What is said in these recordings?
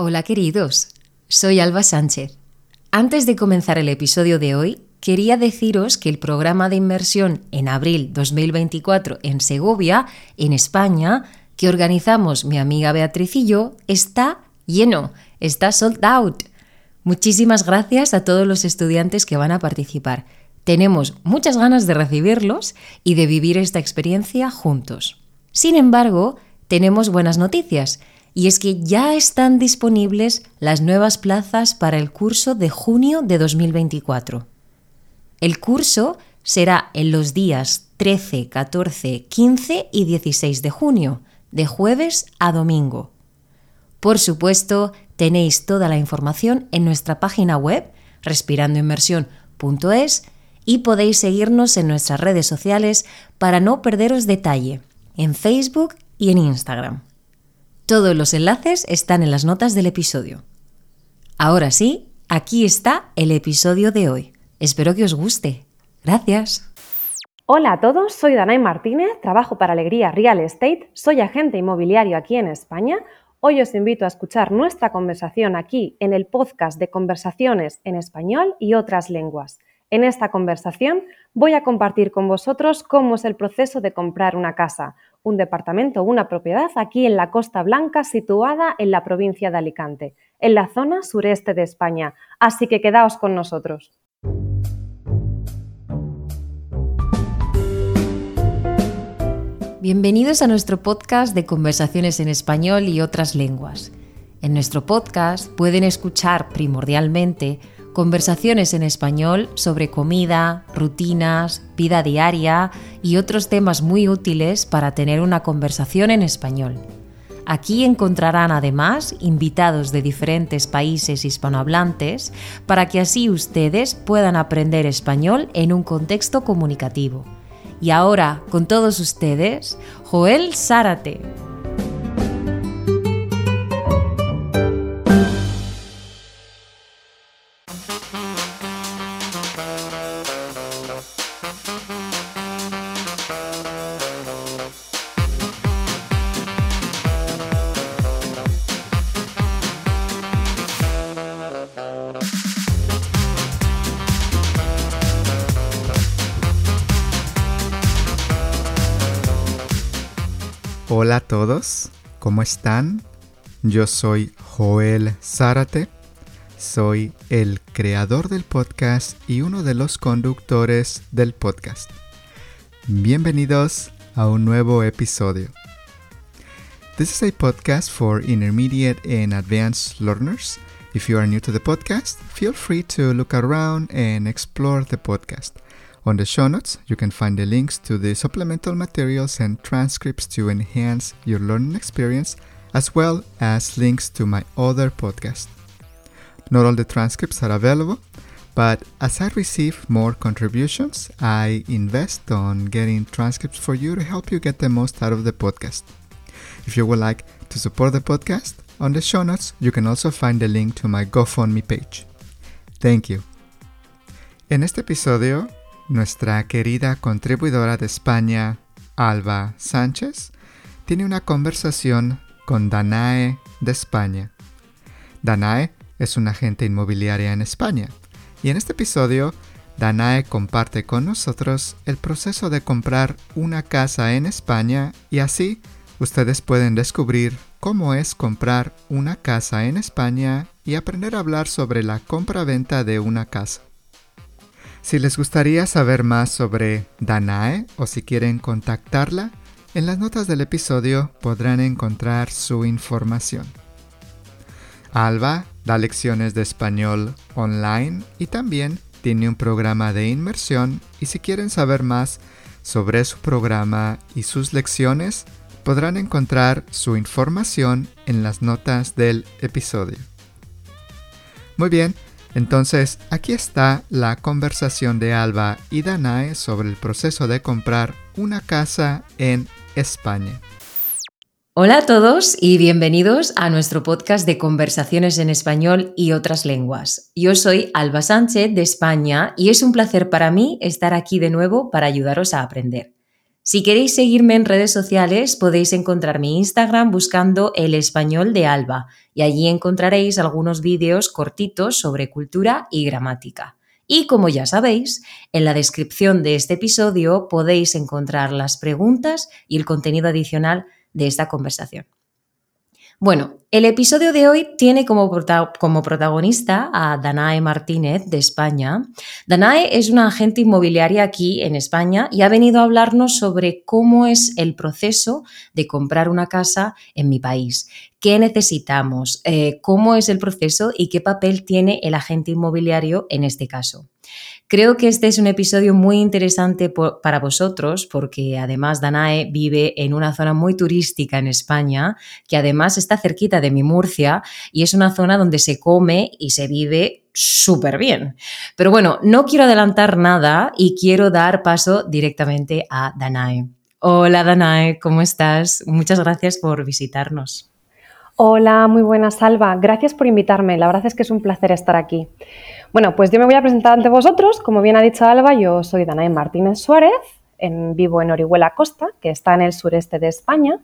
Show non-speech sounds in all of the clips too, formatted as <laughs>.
Hola queridos, soy Alba Sánchez. Antes de comenzar el episodio de hoy, quería deciros que el programa de inmersión en abril 2024 en Segovia, en España, que organizamos mi amiga Beatriz y yo, está lleno, está sold out. Muchísimas gracias a todos los estudiantes que van a participar. Tenemos muchas ganas de recibirlos y de vivir esta experiencia juntos. Sin embargo, tenemos buenas noticias y es que ya están disponibles las nuevas plazas para el curso de junio de 2024. El curso será en los días 13, 14, 15 y 16 de junio, de jueves a domingo. Por supuesto, tenéis toda la información en nuestra página web respirandoinmersión.es y podéis seguirnos en nuestras redes sociales para no perderos detalle, en Facebook y en Instagram. Todos los enlaces están en las notas del episodio. Ahora sí, aquí está el episodio de hoy. Espero que os guste. Gracias. Hola a todos, soy Danay Martínez, trabajo para Alegría Real Estate, soy agente inmobiliario aquí en España. Hoy os invito a escuchar nuestra conversación aquí en el podcast de conversaciones en español y otras lenguas. En esta conversación voy a compartir con vosotros cómo es el proceso de comprar una casa, un departamento o una propiedad aquí en la Costa Blanca situada en la provincia de Alicante, en la zona sureste de España. Así que quedaos con nosotros. Bienvenidos a nuestro podcast de conversaciones en español y otras lenguas. En nuestro podcast pueden escuchar primordialmente conversaciones en español sobre comida, rutinas, vida diaria y otros temas muy útiles para tener una conversación en español. Aquí encontrarán además invitados de diferentes países hispanohablantes para que así ustedes puedan aprender español en un contexto comunicativo. Y ahora, con todos ustedes, Joel Zárate. ¿Cómo están? Yo soy Joel Zárate, soy el creador del podcast y uno de los conductores del podcast. Bienvenidos a un nuevo episodio. This is a podcast for intermediate and advanced learners. If you are new to the podcast, feel free to look around and explore the podcast. On the show notes, you can find the links to the supplemental materials and transcripts to enhance your learning experience, as well as links to my other podcast. Not all the transcripts are available, but as I receive more contributions, I invest on getting transcripts for you to help you get the most out of the podcast. If you would like to support the podcast, on the show notes, you can also find the link to my GoFundMe page. Thank you. En este episodio nuestra querida contribuidora de España, Alba Sánchez, tiene una conversación con Danae de España. Danae es una agente inmobiliaria en España y en este episodio Danae comparte con nosotros el proceso de comprar una casa en España y así ustedes pueden descubrir cómo es comprar una casa en España y aprender a hablar sobre la compra-venta de una casa. Si les gustaría saber más sobre Danae o si quieren contactarla, en las notas del episodio podrán encontrar su información. Alba da lecciones de español online y también tiene un programa de inmersión y si quieren saber más sobre su programa y sus lecciones, podrán encontrar su información en las notas del episodio. Muy bien, entonces, aquí está la conversación de Alba y Danae sobre el proceso de comprar una casa en España. Hola a todos y bienvenidos a nuestro podcast de conversaciones en español y otras lenguas. Yo soy Alba Sánchez de España y es un placer para mí estar aquí de nuevo para ayudaros a aprender. Si queréis seguirme en redes sociales, podéis encontrar mi Instagram buscando el español de Alba y allí encontraréis algunos vídeos cortitos sobre cultura y gramática. Y como ya sabéis, en la descripción de este episodio podéis encontrar las preguntas y el contenido adicional de esta conversación. Bueno, el episodio de hoy tiene como, como, protagonista a Danae Martínez de España. Danae es una agente inmobiliaria aquí en España y ha venido a hablarnos sobre cómo es el proceso de comprar una casa en mi país, qué necesitamos, eh, cómo es el proceso y qué papel tiene el agente inmobiliario en este caso. Creo que este es un episodio muy interesante para vosotros porque además Danae vive en una zona muy turística en España, que además está cerquita de mi Murcia y es una zona donde se come y se vive súper bien. Pero bueno, no quiero adelantar nada y quiero dar paso directamente a Danae. Hola Danae, ¿cómo estás? Muchas gracias por visitarnos. Hola, muy buenas, Salva. Gracias por invitarme. La verdad es que es un placer estar aquí. Bueno, pues yo me voy a presentar ante vosotros. Como bien ha dicho Alba, yo soy Danae Martínez Suárez, en, vivo en Orihuela Costa, que está en el sureste de España,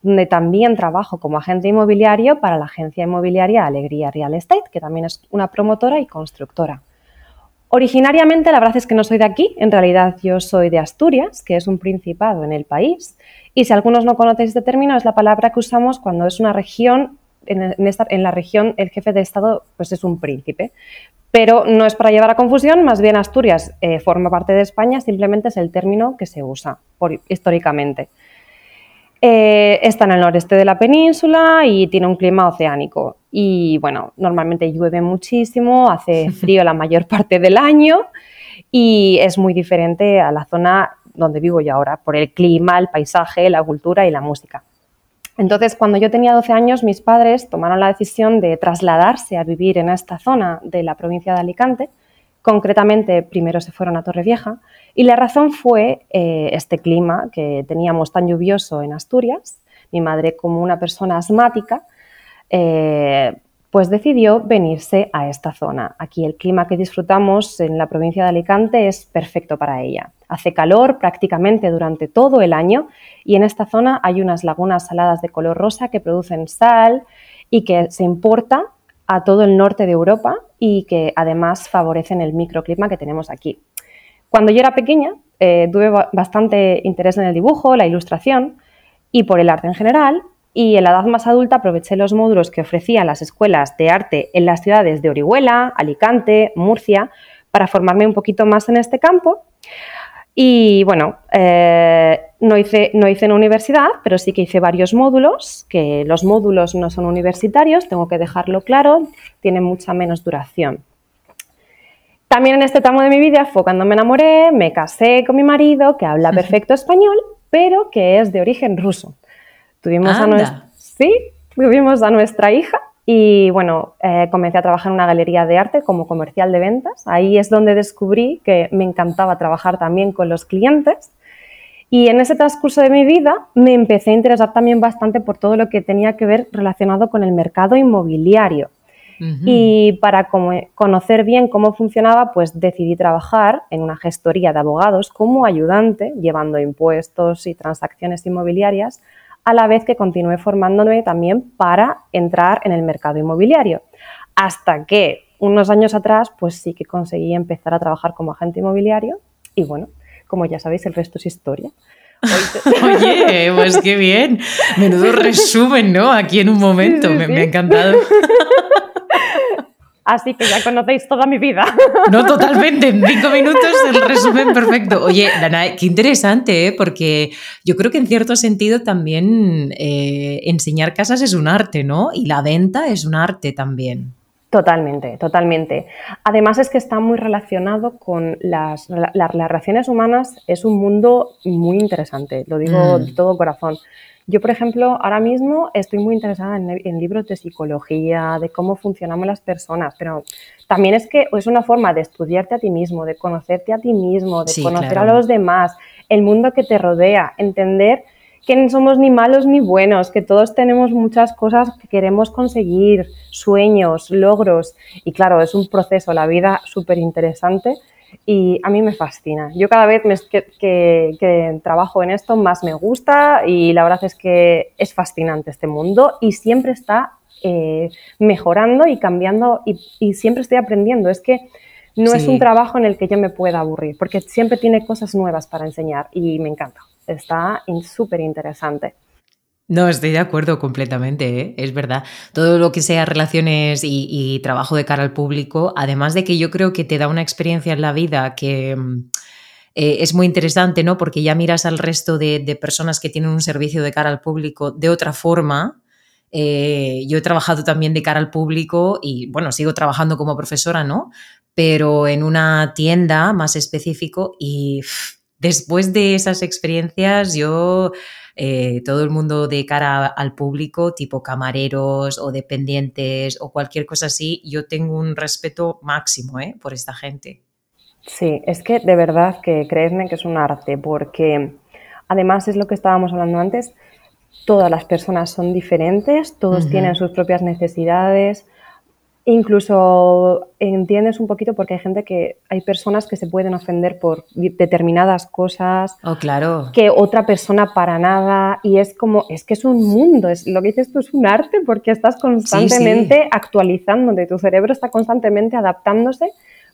donde también trabajo como agente inmobiliario para la agencia inmobiliaria Alegría Real Estate, que también es una promotora y constructora. Originariamente, la verdad es que no soy de aquí, en realidad yo soy de Asturias, que es un principado en el país, y si algunos no conocéis este término, es la palabra que usamos cuando es una región en, esta, en, la región el jefe de Estado pues es un príncipe pero no es para llevar a confusión, más bien Asturias eh, forma parte de España, simplemente es el término que se usa históricamente. Eh, está en el noreste de la península y tiene un clima oceánico. Y bueno, normalmente llueve muchísimo, hace <laughs> frío la mayor parte del año y es muy diferente a la zona donde vivo yo ahora, por el clima, el paisaje, la cultura y la música. Entonces, cuando yo tenía 12 años, mis padres tomaron la decisión de trasladarse a vivir en esta zona de la provincia de Alicante. Concretamente, primero se fueron a Torrevieja y la razón fue eh, este clima que teníamos tan lluvioso en Asturias. Mi madre, como una persona asmática, eh, pues decidió venirse a esta zona. Aquí el clima que disfrutamos en la provincia de Alicante es perfecto para ella. Hace calor prácticamente durante todo el año y en esta zona hay unas lagunas saladas de color rosa que producen sal y que se importa a todo el norte de Europa y que además favorecen el microclima que tenemos aquí. Cuando yo era pequeña eh, tuve bastante interés en el dibujo, la ilustración y por el arte en general y en la edad más adulta aproveché los módulos que ofrecían las escuelas de arte en las ciudades de Orihuela, Alicante, Murcia, para formarme un poquito más en este campo. Y bueno, eh, no, hice, no hice en universidad, pero sí que hice varios módulos, que los módulos no son universitarios, tengo que dejarlo claro, tienen mucha menos duración. También en este tramo de mi vida fue cuando me enamoré, me casé con mi marido, que habla <laughs> perfecto español, pero que es de origen ruso. Tuvimos a, nuestra, sí, tuvimos a nuestra hija y bueno, eh, comencé a trabajar en una galería de arte como comercial de ventas. Ahí es donde descubrí que me encantaba trabajar también con los clientes. Y en ese transcurso de mi vida me empecé a interesar también bastante por todo lo que tenía que ver relacionado con el mercado inmobiliario. Y para conocer bien cómo funcionaba, pues decidí trabajar en una gestoría de abogados como ayudante, llevando impuestos y transacciones inmobiliarias a la vez que continué formándome también para entrar en el mercado inmobiliario. Hasta que unos años atrás, pues sí que conseguí empezar a trabajar como agente inmobiliario y bueno, como ya sabéis, el resto es historia. <laughs> Oye, pues qué bien. Menudo resumen, ¿no? Aquí en un momento, me, me, ha encantado. <laughs> Así que ya conocéis toda mi vida. No, totalmente. En cinco minutos el resumen perfecto. Oye, Dana, qué interesante, ¿eh? porque yo creo que en cierto sentido también eh, enseñar casas es un arte, ¿no? Y la venta es un arte también. Totalmente, totalmente. Además es que está muy relacionado con las, las, relaciones humanas, es un mundo muy interesante, lo digo mm. de todo corazón. Yo, por ejemplo, ahora mismo estoy muy interesada en, libros de psicología, de cómo funcionamos las personas, pero también es que es una forma de estudiarte a ti mismo, de conocerte a ti mismo, de conocer a los demás, el mundo que te rodea, entender que no somos ni malos ni buenos, que todos tenemos muchas cosas que queremos conseguir, sueños, logros, y claro, es un proceso, la vida súper interesante y a mí me fascina. Yo cada vez que, trabajo en esto más me gusta y la verdad es que es fascinante este mundo y siempre está eh, mejorando y cambiando y, siempre estoy aprendiendo. Es que no es un trabajo en el que yo me pueda aburrir porque siempre tiene cosas nuevas para enseñar y me encanta. Está súper interesante. No, estoy de acuerdo completamente, ¿eh? es verdad. Todo lo que sea relaciones y, trabajo de cara al público, además de que yo creo que te da una experiencia en la vida que mm, eh, es muy interesante, ¿no? Porque ya miras al resto de, personas que tienen un servicio de cara al público de otra forma. Eh, yo he trabajado también de cara al público y, bueno, sigo trabajando como profesora, ¿no? Pero en una tienda más específico y después de esas experiencias yo eh, todo el mundo de cara al público, tipo camareros o dependientes o cualquier cosa así, yo tengo un respeto máximo ¿eh? por esta gente. Sí, es que de verdad que creedme que es un arte, porque además es lo que estábamos hablando antes, todas las personas son diferentes, todos tienen sus propias necesidades, Incluso entiendes un poquito porque hay gente que hay personas que se pueden ofender por determinadas cosas. Oh, claro. Que otra persona para nada. Y es como, es que es un mundo. Es, lo que dices tú es un arte porque estás constantemente actualizándote. Tu cerebro está constantemente adaptándose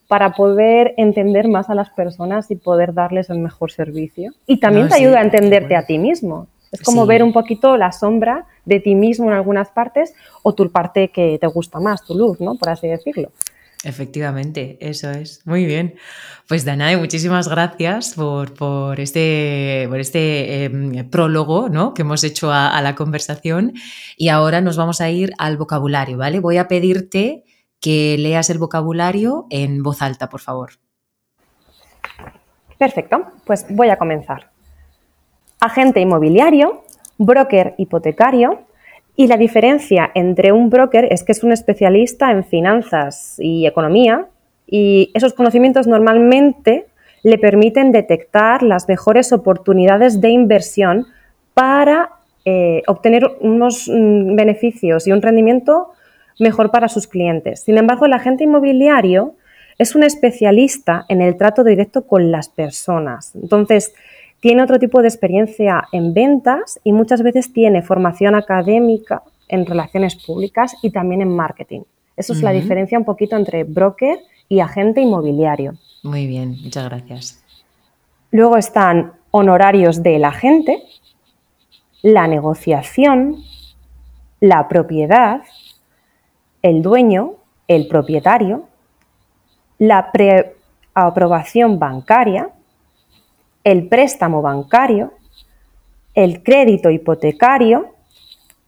para poder entender más a las personas y poder darles el mejor servicio. Y también te ayuda a entenderte a ti mismo. Es como ver un poquito la sombra de ti mismo en algunas partes o tu parte que te gusta más, tu luz, ¿no? Por así decirlo. Efectivamente, eso es. Muy bien. Pues Danae, muchísimas gracias por, este, por este em, prólogo ¿no? que hemos hecho a, la conversación. Y ahora nos vamos a ir al vocabulario, ¿vale? Voy a pedirte que leas el vocabulario en voz alta, por favor. Perfecto, pues voy a comenzar agente inmobiliario, broker hipotecario y la diferencia entre un broker es que es un especialista en finanzas y economía y esos conocimientos normalmente le permiten detectar las mejores oportunidades de inversión para eh, obtener unos mm, beneficios y un rendimiento mejor para sus clientes. Sin embargo, el agente inmobiliario es un especialista en el trato directo con las personas. Entonces, tiene otro tipo de experiencia en ventas y muchas veces tiene formación académica en relaciones públicas y también en marketing. Eso es la diferencia un poquito entre broker y agente inmobiliario. Muy bien, muchas gracias. Luego están honorarios del agente, la negociación, la propiedad, el dueño, el propietario, la preaprobación bancaria, el préstamo bancario, el crédito hipotecario,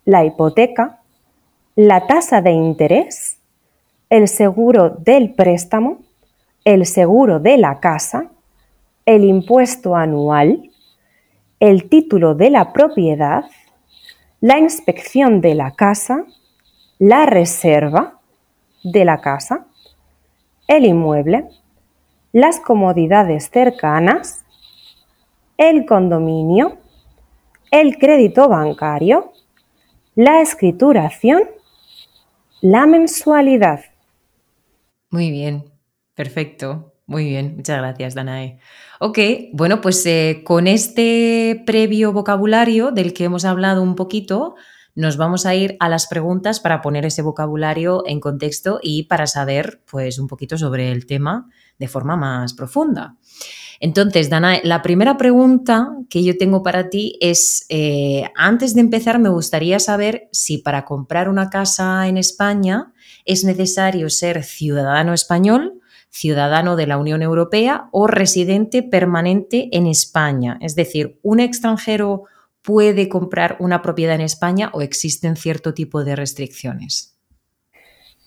la hipoteca, la tasa de interés, el seguro del préstamo, el seguro de la casa, el impuesto anual, el título de la propiedad, la inspección de la casa, la reserva de la casa, el inmueble, las comodidades cercanas, el condominio, el crédito bancario, la escrituración, la mensualidad. Muy bien, perfecto. Muy bien, muchas gracias, Danae. Ok, bueno, pues eh, con este previo vocabulario del que hemos hablado un poquito, nos vamos a ir a las preguntas para poner ese vocabulario en contexto y para saber, pues, un poquito sobre el tema de forma más profunda. Entonces, Dana, la primera pregunta que yo tengo para ti es, eh, antes de empezar, me gustaría saber si para comprar una casa en España es necesario ser ciudadano español, ciudadano de la Unión Europea o residente permanente en España. Es decir, ¿un extranjero puede comprar una propiedad en España o existen cierto tipo de restricciones?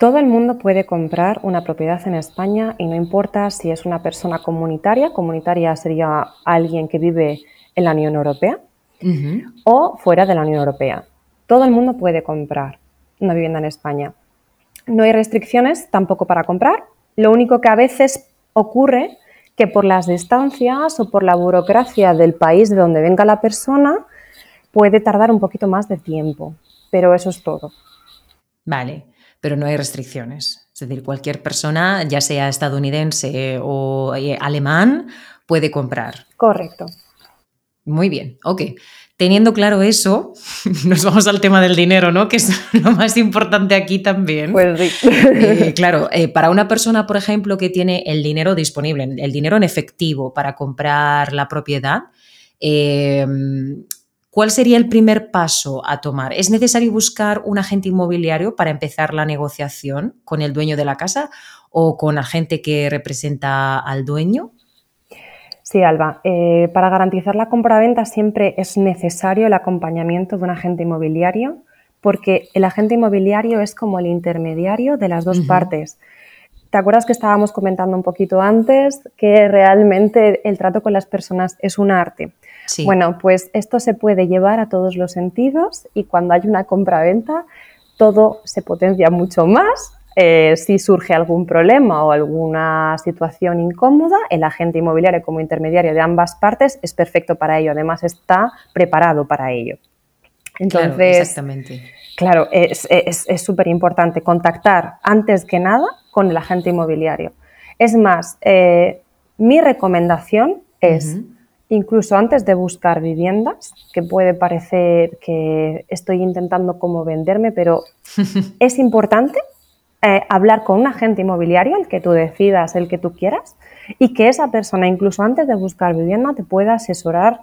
Todo el mundo puede comprar una propiedad en España y no importa si es una persona comunitaria, comunitaria sería alguien que vive en la Unión Europea o fuera de la Unión Europea. Todo el mundo puede comprar una vivienda en España. No hay restricciones tampoco para comprar. Lo único que a veces ocurre que por las distancias o por la burocracia del país de donde venga la persona puede tardar un poquito más de tiempo, pero eso es todo. Vale pero no hay restricciones. Es decir, cualquier persona, ya sea estadounidense o eh, alemán, puede comprar. Correcto. Muy bien, ok. Teniendo claro eso, <laughs> nos vamos al tema del dinero, ¿no? Que es <laughs> lo más importante aquí también. Pues sí. <laughs> Eh, claro, eh, para una persona, por ejemplo, que tiene el dinero disponible, el dinero en efectivo para comprar la propiedad, ¿Cuál sería el primer paso a tomar? ¿Es necesario buscar un agente inmobiliario para empezar la negociación con el dueño de la casa o con agente que representa al dueño? Sí, Alba. Eh, para garantizar la compra-venta siempre es necesario el acompañamiento de un agente inmobiliario porque el agente inmobiliario es como el intermediario de las dos partes. ¿Te acuerdas que estábamos comentando un poquito antes que realmente el trato con las personas es un arte? Bueno, pues esto se puede llevar a todos los sentidos y cuando hay una compra-venta todo se potencia mucho más. Eh, si surge algún problema o alguna situación incómoda, el agente inmobiliario como intermediario de ambas partes es perfecto para ello, además está preparado para ello. Entonces, claro, exactamente. Claro, es súper importante contactar antes que nada con el agente inmobiliario. Es más, eh, mi recomendación es incluso antes de buscar viviendas, que puede parecer que estoy intentando como venderme, pero <laughs> es importante eh, hablar con un agente inmobiliario, el que tú decidas, el que tú quieras, y que esa persona, incluso antes de buscar vivienda, te pueda asesorar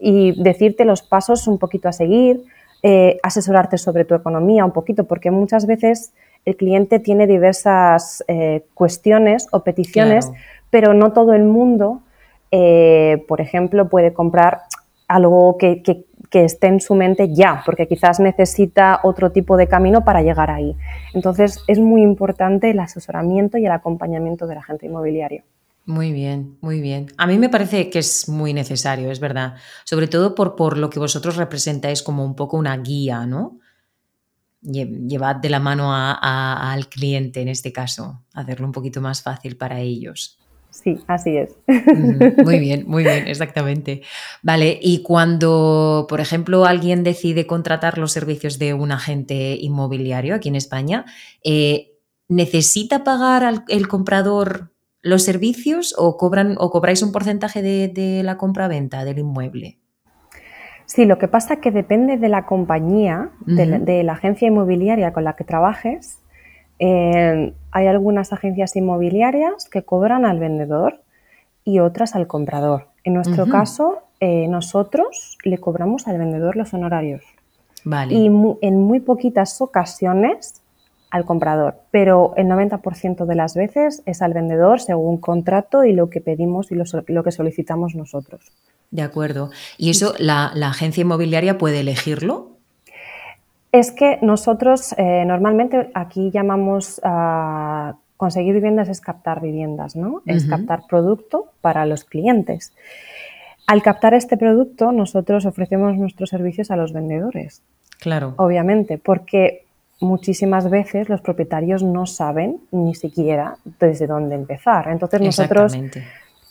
y decirte los pasos un poquito a seguir, eh, asesorarte sobre tu economía un poquito, porque muchas veces el cliente tiene diversas eh, cuestiones o peticiones, pero no todo el mundo eh, por ejemplo, puede comprar algo que, esté en su mente ya, porque quizás necesita otro tipo de camino para llegar ahí. Entonces, es muy importante el asesoramiento y el acompañamiento del agente inmobiliario. Muy bien, muy bien. A mí me parece que es muy necesario, es verdad. Sobre todo por, lo que vosotros representáis como un poco una guía, ¿no? Llevad de la mano al cliente en este caso, hacerlo un poquito más fácil para ellos. Sí, así es. Muy <laughs> bien, muy bien, exactamente. Vale, y cuando, por ejemplo, alguien decide contratar los servicios de un agente inmobiliario aquí en España, eh, ¿necesita pagar el comprador los servicios o, cobran, o cobráis un porcentaje de, la compra-venta del inmueble? Sí, lo que pasa es que depende de la compañía, de la agencia inmobiliaria con la que trabajes, eh, hay algunas agencias inmobiliarias que cobran al vendedor y otras al comprador. En nuestro caso, eh, nosotros le cobramos al vendedor los honorarios. Y en muy poquitas ocasiones al comprador, pero el 90% de las veces es al vendedor según contrato y lo que pedimos y lo, que solicitamos nosotros. De acuerdo. ¿Y eso la agencia inmobiliaria puede elegirlo? Es que nosotros eh, normalmente aquí llamamos a conseguir viviendas es captar viviendas, ¿no? Es captar producto para los clientes. Al captar este producto, nosotros ofrecemos nuestros servicios a los vendedores. Claro. Obviamente, porque muchísimas veces los propietarios no saben ni siquiera desde dónde empezar. Entonces nosotros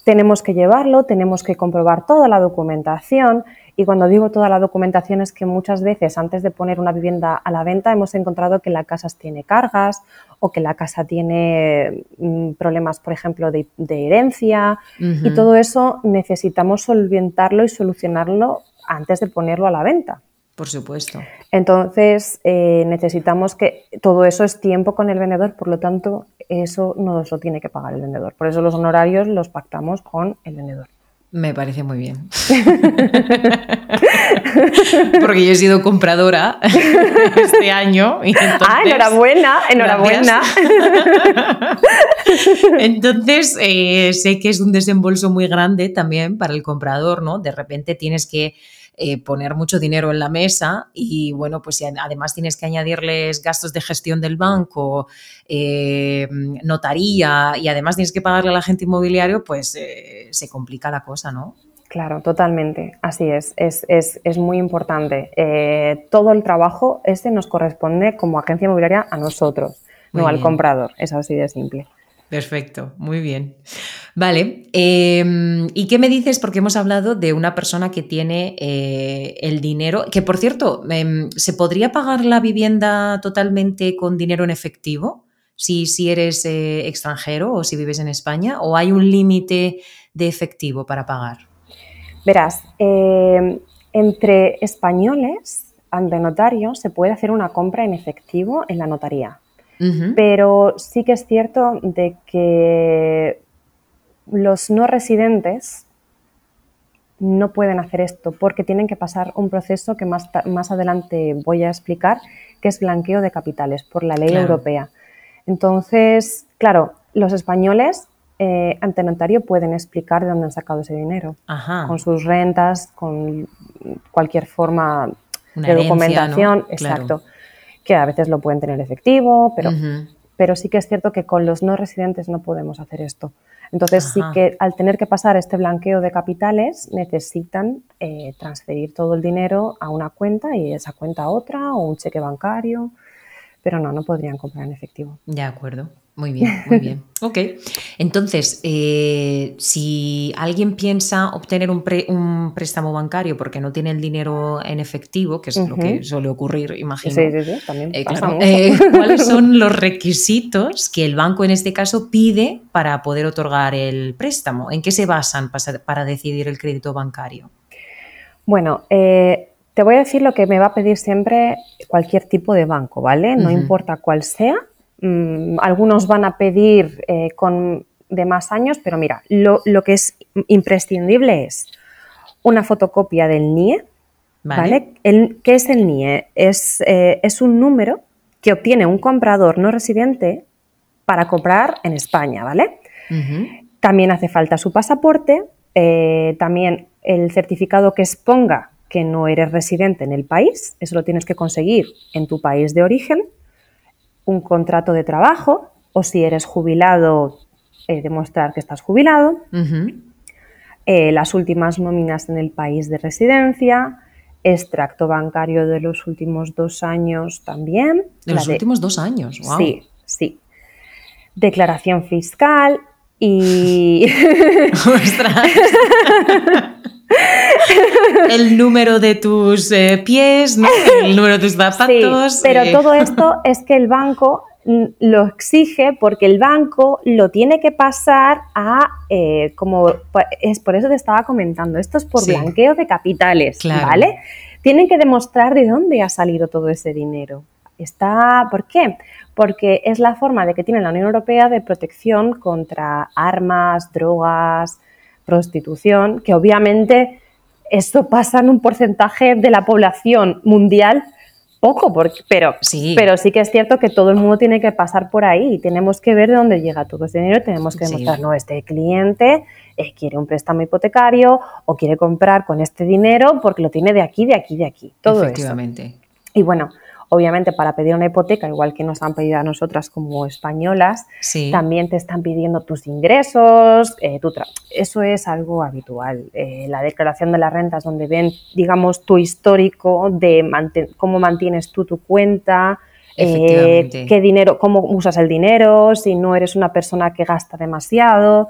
tenemos que llevarlo, tenemos que comprobar toda la documentación y cuando digo toda la documentación es que muchas veces antes de poner una vivienda a la venta hemos encontrado que la casa tiene cargas o que la casa tiene mm, problemas, por ejemplo, de, herencia y todo eso necesitamos solventarlo y solucionarlo antes de ponerlo a la venta. Por supuesto. Entonces, eh, necesitamos que todo eso es tiempo con el vendedor, por lo tanto, eso no lo tiene que pagar el vendedor. Por eso los honorarios los pactamos con el vendedor. Me parece muy bien. <laughs> Porque yo he sido compradora <laughs> este año. ah, enhorabuena, enhorabuena. <laughs> entonces, eh, sé que es un desembolso muy grande también para el comprador, ¿no? De repente tienes que eh, poner mucho dinero en la mesa y bueno, pues además tienes que añadirles gastos de gestión del banco, eh, notaría y además tienes que pagarle a la gente inmobiliario, pues eh, se complica la cosa, ¿no? Claro, totalmente. Así es. Es, es, muy importante. todo el trabajo este nos corresponde como agencia inmobiliaria a nosotros, no al comprador. Es así de simple. Perfecto, muy bien. Vale, em, ¿y qué me dices? Porque hemos hablado de una persona que tiene eh, el dinero, que por cierto, em, ¿se podría pagar la vivienda totalmente con dinero en efectivo? si, si eres eh, extranjero o si vives en España? ¿O hay un límite de efectivo para pagar? Verás, eh, entre españoles, ante notario, se puede hacer una compra en efectivo en la notaría. Pero sí que es cierto de que los no residentes no pueden hacer esto porque tienen que pasar un proceso que más, más adelante voy a explicar, que es blanqueo de capitales por la ley europea. Entonces, claro, los españoles eh, ante notario pueden explicar de dónde han sacado ese dinero, con sus rentas, con cualquier forma de documentación, exacto, que a veces lo pueden tener efectivo, pero, pero sí que es cierto que con los no residentes no podemos hacer esto. Entonces sí que al tener que pasar este blanqueo de capitales necesitan eh, transferir todo el dinero a una cuenta y esa cuenta a otra o un cheque bancario, pero no, no podrían comprar en efectivo. De acuerdo. Muy bien, muy bien. <laughs> Ok. Entonces, eh, si alguien piensa obtener un, préstamo bancario porque no tiene el dinero en efectivo, que es lo que suele ocurrir, imagino. Sí, sí, sí, también. Eh, eh, ¿Cuáles son <laughs> los requisitos que el banco en este caso pide para poder otorgar el préstamo? ¿En qué se basan para, decidir el crédito bancario? Bueno, te voy a decir lo que me va a pedir siempre cualquier tipo de banco, ¿vale? No importa cuál sea Mm, algunos van a pedir eh, con de más años, pero mira, lo, que es imprescindible es una fotocopia del NIE. ¿Vale? ¿Qué es el NIE? Es, eh, es un número que obtiene un comprador no residente para comprar en España, ¿vale? También hace falta su pasaporte, eh, también el certificado que exponga que no eres residente en el país, eso lo tienes que conseguir en tu país de origen un contrato de trabajo o si eres jubilado, eh, demostrar que estás jubilado, eh, las últimas nóminas en el país de residencia, extracto bancario de los últimos dos años también. De los últimos dos años, wow. Sí, sí. Declaración fiscal y... <laughs> <laughs> <laughs> el número de tus eh, pies, el número de tus zapatos. pero eh. todo esto <laughs> es que el banco lo exige porque el banco lo tiene que pasar a, eh, como es por eso te estaba comentando, esto es por blanqueo de capitales, ¿vale? Tienen que demostrar de dónde ha salido todo ese dinero. Está, ¿Por qué? Porque es la forma de que tiene la Unión Europea de protección contra armas, drogas, prostitución, que obviamente esto pasa en un porcentaje de la población mundial poco, porque, pero, sí. pero sí que es cierto que todo el mundo tiene que pasar por ahí y tenemos que ver de dónde llega todo ese dinero, tenemos que demostrar, no, este cliente eh, quiere un préstamo hipotecario o quiere comprar con este dinero porque lo tiene de aquí, de aquí, de aquí, todo Efectivamente. Y bueno, Obviamente, para pedir una hipoteca, igual que nos han pedido a nosotras como españolas, también te están pidiendo tus ingresos, eh, eso es algo habitual. Eh, la declaración de las rentas, donde ven, digamos, tu histórico de cómo mantienes tú tu cuenta, eh, qué dinero, cómo usas el dinero, si no eres una persona que gasta demasiado.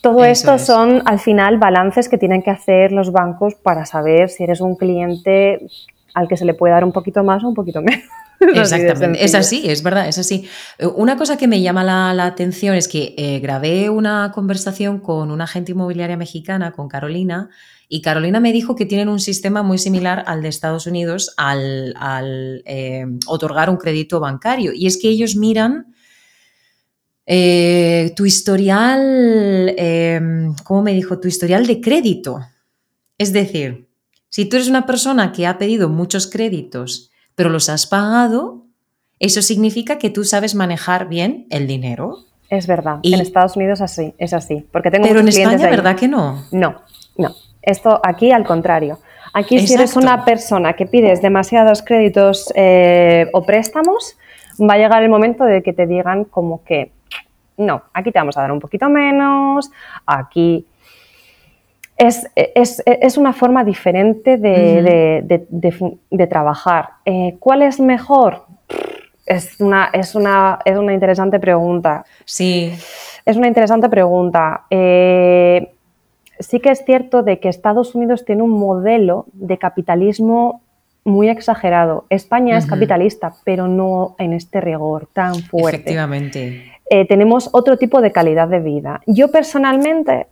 Todo esto son al final balances que tienen que hacer los bancos para saber si eres un cliente al que se le puede dar un poquito más o un poquito menos. <laughs> Exactamente, es así, es verdad, es así. Eh, una cosa que me llama la, atención es que eh, grabé una conversación con una agente inmobiliaria mexicana, con Carolina, y Carolina me dijo que tienen un sistema muy similar al de Estados Unidos al, eh, otorgar un crédito bancario. Y es que ellos miran tu historial, ¿cómo me dijo? Tu historial de crédito. Es decir, si tú eres una persona que ha pedido muchos créditos, pero los has pagado, eso significa que tú sabes manejar bien el dinero. Es verdad. en Estados Unidos así, es así. Porque tengo pero en España, ¿verdad que no? No, no. Esto aquí al contrario. Aquí si eres una persona que pides demasiados créditos eh, o préstamos, va a llegar el momento de que te digan como que no, aquí te vamos a dar un poquito menos, aquí es, una forma diferente de, trabajar. Eh, ¿Cuál es mejor? Es una, es, una, es una interesante pregunta. Sí. Es una interesante pregunta. Eh, sí que es cierto de que Estados Unidos tiene un modelo de capitalismo muy exagerado. España es capitalista, pero no en este rigor tan fuerte. Efectivamente. Eh, tenemos otro tipo de calidad de vida. Yo personalmente,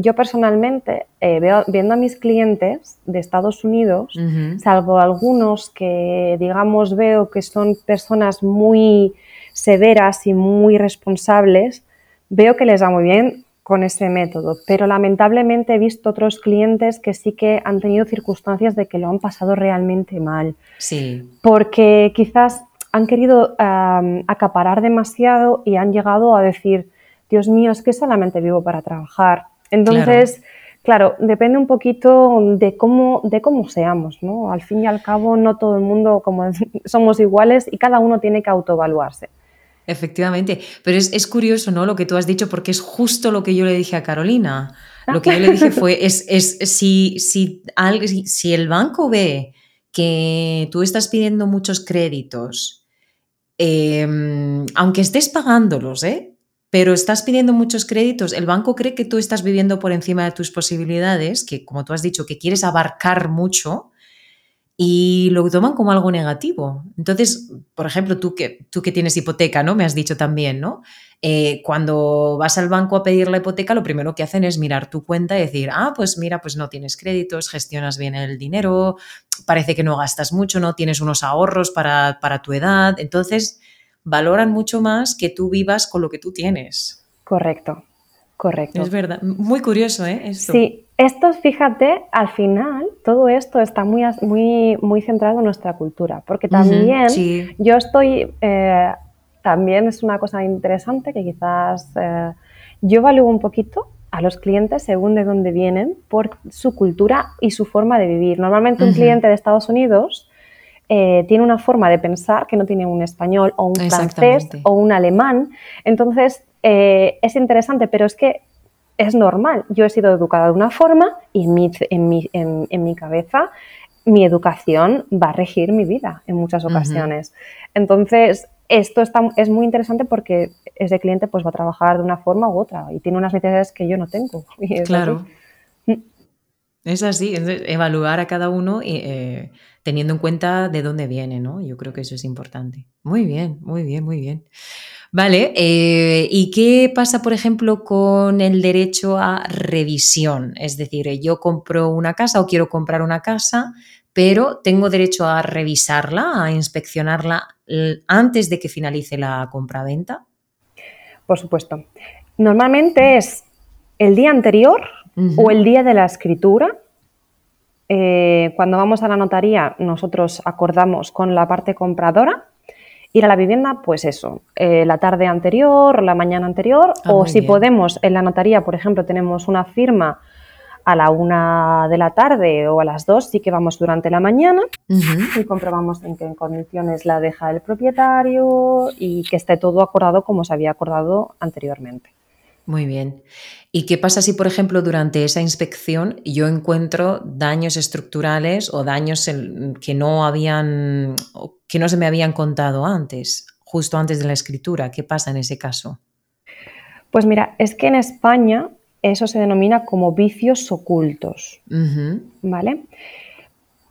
yo personalmente eh, veo, viendo a mis clientes de Estados Unidos, salvo algunos que, digamos, veo que son personas muy severas y muy responsables, veo que les va muy bien con ese método, pero lamentablemente he visto otros clientes que sí que han tenido circunstancias de que lo han pasado realmente mal. Sí. Porque quizás han querido acaparar demasiado y han llegado a decir, Dios mío, es que solamente vivo para trabajar. Entonces, claro, depende un poquito de cómo, de cómo seamos, ¿no? Al fin y al cabo, no todo el mundo como <laughs> somos iguales y cada uno tiene que autoevaluarse. Efectivamente, pero es, curioso, ¿no? Lo que tú has dicho, porque es justo lo que yo le dije a Carolina. Lo que yo le dije fue, <laughs> es, es si, si, si el banco ve que tú estás pidiendo muchos créditos, em, aunque estés pagándolos, ¿eh? Pero estás pidiendo muchos créditos, el banco cree que tú estás viviendo por encima de tus posibilidades, que como tú has dicho, que quieres abarcar mucho, y lo toman como algo negativo. Entonces, por ejemplo, tú que, tú que tienes hipoteca, ¿no? Me has dicho también, ¿no? Eh, cuando vas al banco a pedir la hipoteca, lo primero que hacen es mirar tu cuenta y decir, ah, pues mira, pues no tienes créditos, gestionas bien el dinero, parece que no gastas mucho, no tienes unos ahorros para, para tu edad. Entonces, valoran mucho más que tú vivas con lo que tú tienes. Correcto, correcto. Es verdad, muy curioso, ¿eh? Sí, esto, fíjate, al final todo esto está muy, muy, muy centrado en nuestra cultura, porque también yo estoy, eh, también es una cosa interesante que quizás eh, yo evalúo un poquito a los clientes según de dónde vienen por su cultura y su forma de vivir. Normalmente un cliente de Estados Unidos eh, tiene una forma de pensar que no tiene un español o un francés o un alemán. Entonces, es interesante, pero es que es normal. Yo he sido educada de una forma y en mi, en mi, cabeza mi educación va a regir mi vida en muchas ocasiones. Entonces, esto está, es muy interesante porque ese cliente pues, va a trabajar de una forma u otra y tiene unas necesidades que yo no tengo. <laughs> claro. Es así, evaluar a cada uno eh, teniendo en cuenta de dónde viene, ¿no? Yo creo que eso es importante. Muy bien, muy bien, muy bien. Vale, eh, ¿y qué pasa, por ejemplo, con el derecho a revisión? Es decir, eh, yo compro una casa o quiero comprar una casa, pero tengo derecho a revisarla, a inspeccionarla antes de que finalice la compraventa. Por supuesto. Normalmente es el día anterior o el día de la escritura. Eh, cuando vamos a la notaría, nosotros acordamos con la parte compradora Ir a la vivienda, pues eso, eh, la tarde anterior, la mañana anterior, ah, o si podemos, en la notaría, por ejemplo, tenemos una firma a la una de la tarde o a las dos, sí que vamos durante la mañana y comprobamos en qué condiciones la deja el propietario y que esté todo acordado como se había acordado anteriormente. Muy bien. ¿Y qué pasa si, por ejemplo, durante esa inspección yo encuentro daños estructurales o daños que no habían, que no se me habían contado antes, justo antes de la escritura? ¿Qué pasa en ese caso? Pues mira, es que en España eso se denomina como vicios ocultos, ¿vale?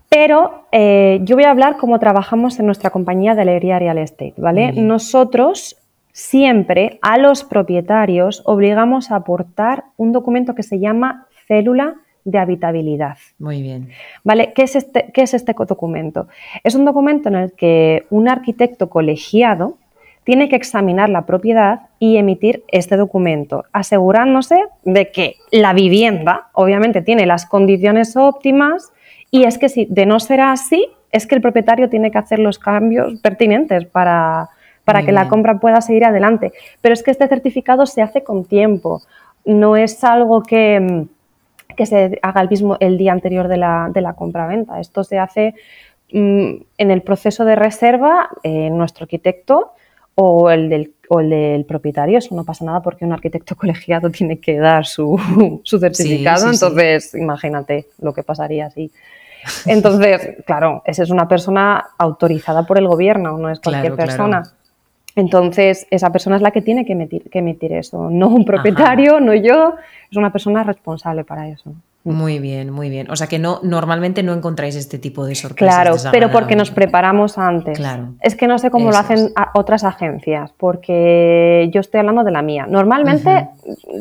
Pero eh, yo voy a hablar cómo trabajamos en nuestra compañía de alegría real estate, ¿vale? Nosotros siempre a los propietarios obligamos a aportar un documento que se llama célula de habitabilidad. Muy bien. ¿Vale? ¿Qué es, este, ¿Qué es este documento? Es un documento en el que un arquitecto colegiado tiene que examinar la propiedad y emitir este documento, asegurándose de que la vivienda obviamente tiene las condiciones óptimas y es que si de no ser así, es que el propietario tiene que hacer los cambios pertinentes para, para que la compra pueda seguir adelante. Pero es que este certificado se hace con tiempo, no es algo que, mm, que se haga el mismo el día anterior de la, de la compra-venta. Esto se hace mm, en el proceso de reserva, eh, nuestro arquitecto o el, del, o el del propietario. Eso no pasa nada porque un arquitecto <laughs> colegiado tiene que dar su, su certificado. Entonces, imagínate lo que pasaría así. Entonces, claro, esa es una persona autorizada por el gobierno, no es cualquier persona. Entonces, esa persona es la que tiene que emitir, que emitir eso, no un propietario, no yo, es una persona responsable para eso. Muy bien, muy bien. O sea que no, normalmente no encontráis este tipo de sorpresas. Claro, pero porque nos preparamos antes. Claro. Es que no sé cómo lo hacen otras agencias, porque yo estoy hablando de la mía. Normalmente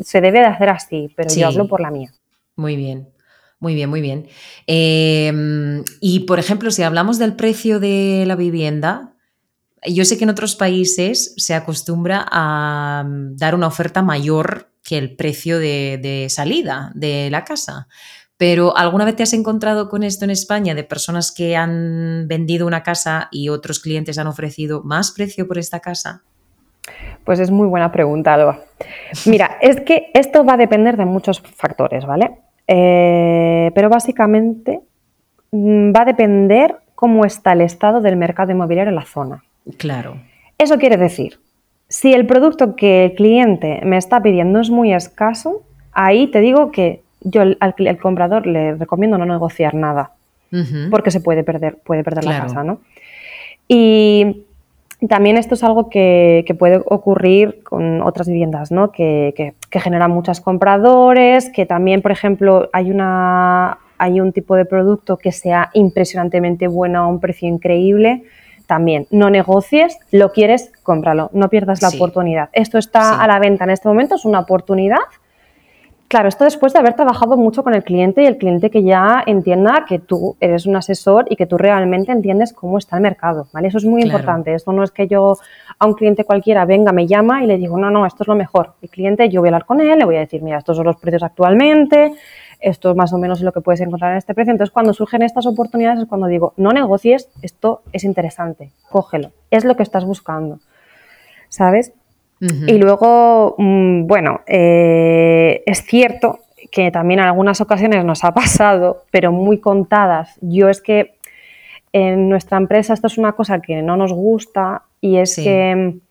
se debe de hacer así, pero yo hablo por la mía. Muy bien. Muy bien, muy bien. Em, y por ejemplo, si hablamos del precio de la vivienda, yo sé que en otros países se acostumbra a mm, dar una oferta mayor que el precio de, salida de la casa. Pero ¿alguna vez te has encontrado con esto en España de personas que han vendido una casa y otros clientes han ofrecido más precio por esta casa? Pues es muy buena pregunta, Alba. Mira, es que esto va a depender de muchos factores, ¿vale? Eh, pero básicamente mm, va a depender cómo está el estado del mercado inmobiliario en la zona. Claro. Eso quiere decir, si el producto que el cliente me está pidiendo es muy escaso, ahí te digo que yo al, comprador le recomiendo no negociar nada, porque se puede perder, puede perder la casa, ¿no? Y también esto es algo que, puede ocurrir con otras viviendas, ¿no? Que, generan muchos compradores, que también, por ejemplo, hay, una, hay un tipo de producto que sea impresionantemente bueno a un precio increíble. También, no negocies, lo quieres, cómpralo, no pierdas la oportunidad. Esto está a la venta en este momento, es una oportunidad Claro, esto después de haber trabajado mucho con el cliente y el cliente que ya entienda que tú eres un asesor y que tú realmente entiendes cómo está el mercado, ¿vale? Eso es muy importante. Esto no es que yo a un cliente cualquiera venga, me llama y le digo, no, no, esto es lo mejor. El cliente, yo voy a hablar con él, le voy a decir, mira, estos son los precios actualmente, esto es más o menos lo que puedes encontrar en este precio. Entonces, cuando surgen estas oportunidades es cuando digo, no negocies, esto es interesante, cógelo, es lo que estás buscando, ¿sabes? Y luego, mm, bueno, eh, es cierto que también en algunas ocasiones nos ha pasado, pero muy contadas. Yo es que en nuestra empresa esto es una cosa que no nos gusta y es que mm,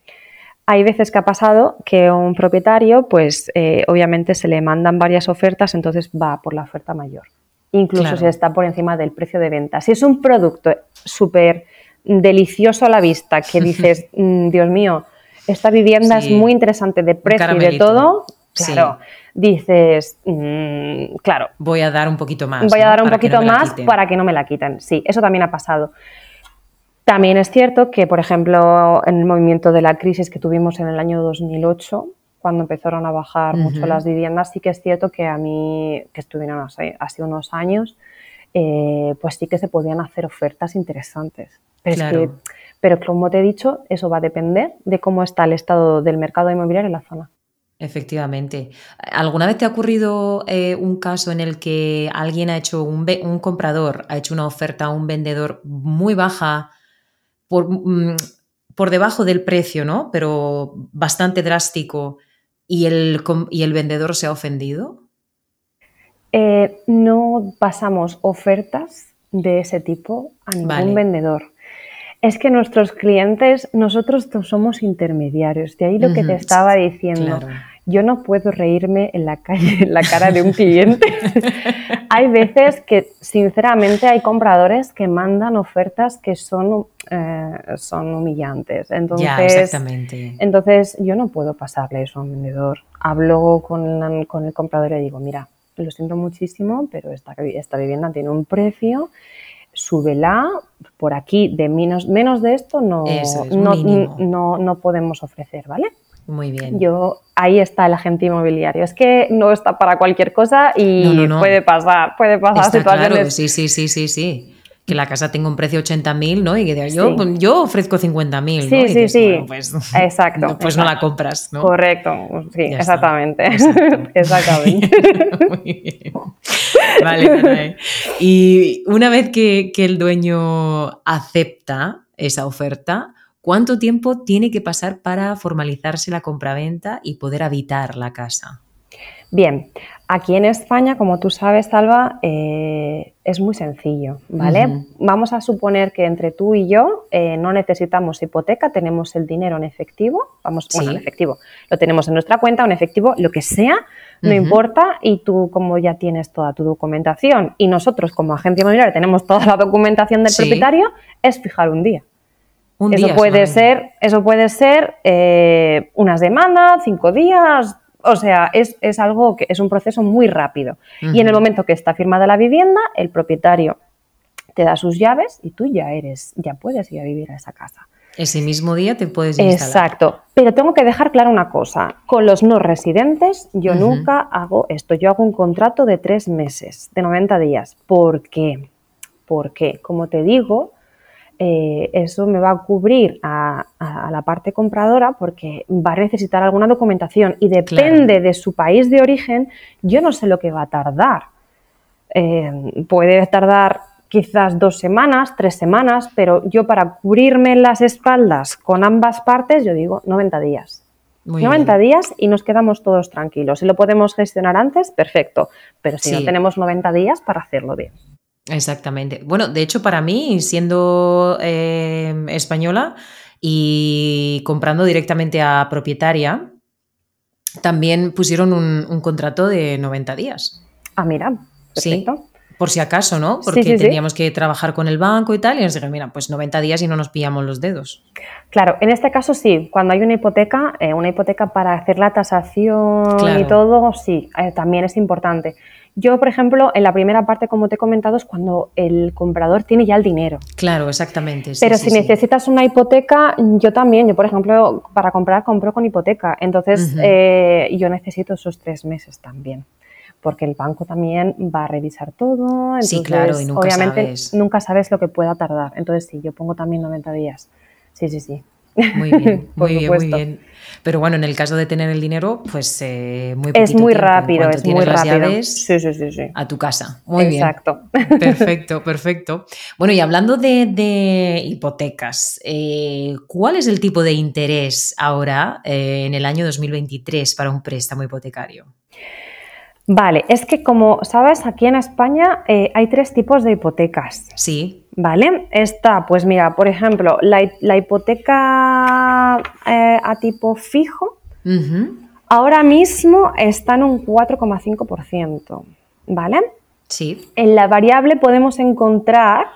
hay veces que ha pasado que un propietario, pues eh, obviamente se le mandan varias ofertas, entonces va por la oferta mayor, incluso si está por encima del precio de venta. Si es un producto súper delicioso a la vista, que <laughs> dices, mm, Dios mío, esta vivienda es muy interesante de precio y de todo, claro, dices, mm, claro. Voy a dar un poquito más. Voy a dar un poquito más para que no me la quiten. Sí, eso también ha pasado. También es cierto que, por ejemplo, en el movimiento de la crisis que tuvimos en el año 2008, cuando empezaron a bajar mucho las viviendas, sí que es cierto que a mí, que estuvieron hace, hace unos años, eh, pues sí que se podían hacer ofertas interesantes. Pero es que pero como te he dicho, eso va a depender de cómo está el estado del mercado inmobiliario en la zona. Efectivamente. ¿Alguna vez te ha ocurrido eh, un caso en el que alguien ha hecho, un, un, comprador ha hecho una oferta a un vendedor muy baja por, mm, por debajo del precio, ¿no? Pero bastante drástico y el, y el vendedor se ha ofendido? Eh, no pasamos ofertas de ese tipo a ningún vendedor. Es que nuestros clientes, nosotros somos intermediarios, de ahí lo que te estaba diciendo. Yo no puedo reírme en la calle, en la cara de un cliente. <laughs> hay veces que, sinceramente, hay compradores que mandan ofertas que son, eh, son humillantes. Entonces, exactamente. entonces, yo no puedo pasarle eso a un vendedor. Hablo con, con el comprador y digo, mira, lo siento muchísimo, pero esta, esta vivienda tiene un precio súbela, por aquí de menos, menos de esto no, no, no, podemos ofrecer, ¿vale? Muy bien. Yo, ahí está el agente inmobiliario. Es que no está para cualquier cosa y puede pasar, puede pasar situaciones. sí, sí, sí, sí, sí que la casa tenga un precio 80.000, ¿no? Y que yo, yo ofrezco 50.000, ¿no? Sí, sí, sí. pues, exacto. <laughs> Pues no la compras, ¿no? Correcto, sí, exactamente. <laughs> <laughs> exactamente. Muy bien. Vale, Y una vez que, que el dueño acepta esa oferta, ¿cuánto tiempo tiene que pasar para formalizarse la compraventa y poder habitar la casa? Bien, aquí en España, como tú sabes, Salva, eh, es muy sencillo, ¿vale? Vamos a suponer que entre tú y yo eh, no necesitamos hipoteca, tenemos el dinero en efectivo, vamos, bueno, en efectivo, lo tenemos en nuestra cuenta, en efectivo, lo que sea, no importa, y tú como ya tienes toda tu documentación y nosotros como agencia inmobiliaria tenemos toda la documentación del propietario, es fijar un día. Un eso, puede ser, eso puede ser eh, unas demandas, cinco días, O sea, es, es algo que es un proceso muy rápido. Y en el momento que está firmada la vivienda, el propietario te da sus llaves y tú ya eres, ya puedes ir a vivir a esa casa. Ese mismo día te puedes instalar. Exacto. Pero tengo que dejar claro una cosa. Con los no residentes yo nunca hago esto. Yo hago un contrato de tres meses, de 90 días. ¿Por qué? Porque, como te digo, eh, eso me va a cubrir a, la parte compradora porque va a necesitar alguna documentación y depende de su país de origen, yo no sé lo que va a tardar. Eh, puede tardar quizás dos semanas, tres semanas, pero yo para cubrirme las espaldas con ambas partes, yo digo 90 días. 90 días y nos quedamos todos tranquilos. Si lo podemos gestionar antes, perfecto, pero si no tenemos 90 días para hacerlo bien. Exactamente. Bueno, de hecho, para mí, siendo eh, española y comprando directamente a propietaria, también pusieron un, contrato de 90 días. Ah, mira, perfecto. Sí por si acaso, ¿no? Porque teníamos que trabajar con el banco y tal, y nos dijeron, mira, pues 90 días y no nos pillamos los dedos. Claro, en este caso sí, cuando hay una hipoteca, eh, una hipoteca para hacer la tasación y todo, sí, eh, también es importante. Yo, por ejemplo, en la primera parte, como te he comentado, es cuando el comprador tiene ya el dinero. Claro, exactamente. Pero si necesitas una hipoteca, yo también, yo por ejemplo, para comprar compro con hipoteca, entonces eh, yo necesito esos tres meses también porque el banco también va a revisar todo. Entonces, sí, claro, y nunca obviamente nunca sabes lo que pueda tardar. Entonces, sí, yo pongo también 90 días. Sí, sí, sí. <laughs> Muy bien, muy bien, muy bien. Pero bueno, en el caso de tener el dinero, pues eh, muy Es muy rápido, es muy rápido. sí, sí, sí, sí, A tu casa. Muy bien. Exacto. <laughs> Perfecto, perfecto. Bueno, y hablando de, hipotecas, eh, ¿cuál es el tipo de interés ahora eh, en el año 2023 para un préstamo hipotecario? Vale, es que como sabes, aquí en España eh, hay tres tipos de hipotecas. Sí. ¿Vale? Está, pues mira, por ejemplo, la, hipoteca eh, a tipo fijo ahora mismo está en un 4,5%. ¿Vale? Sí. En la variable podemos encontrar,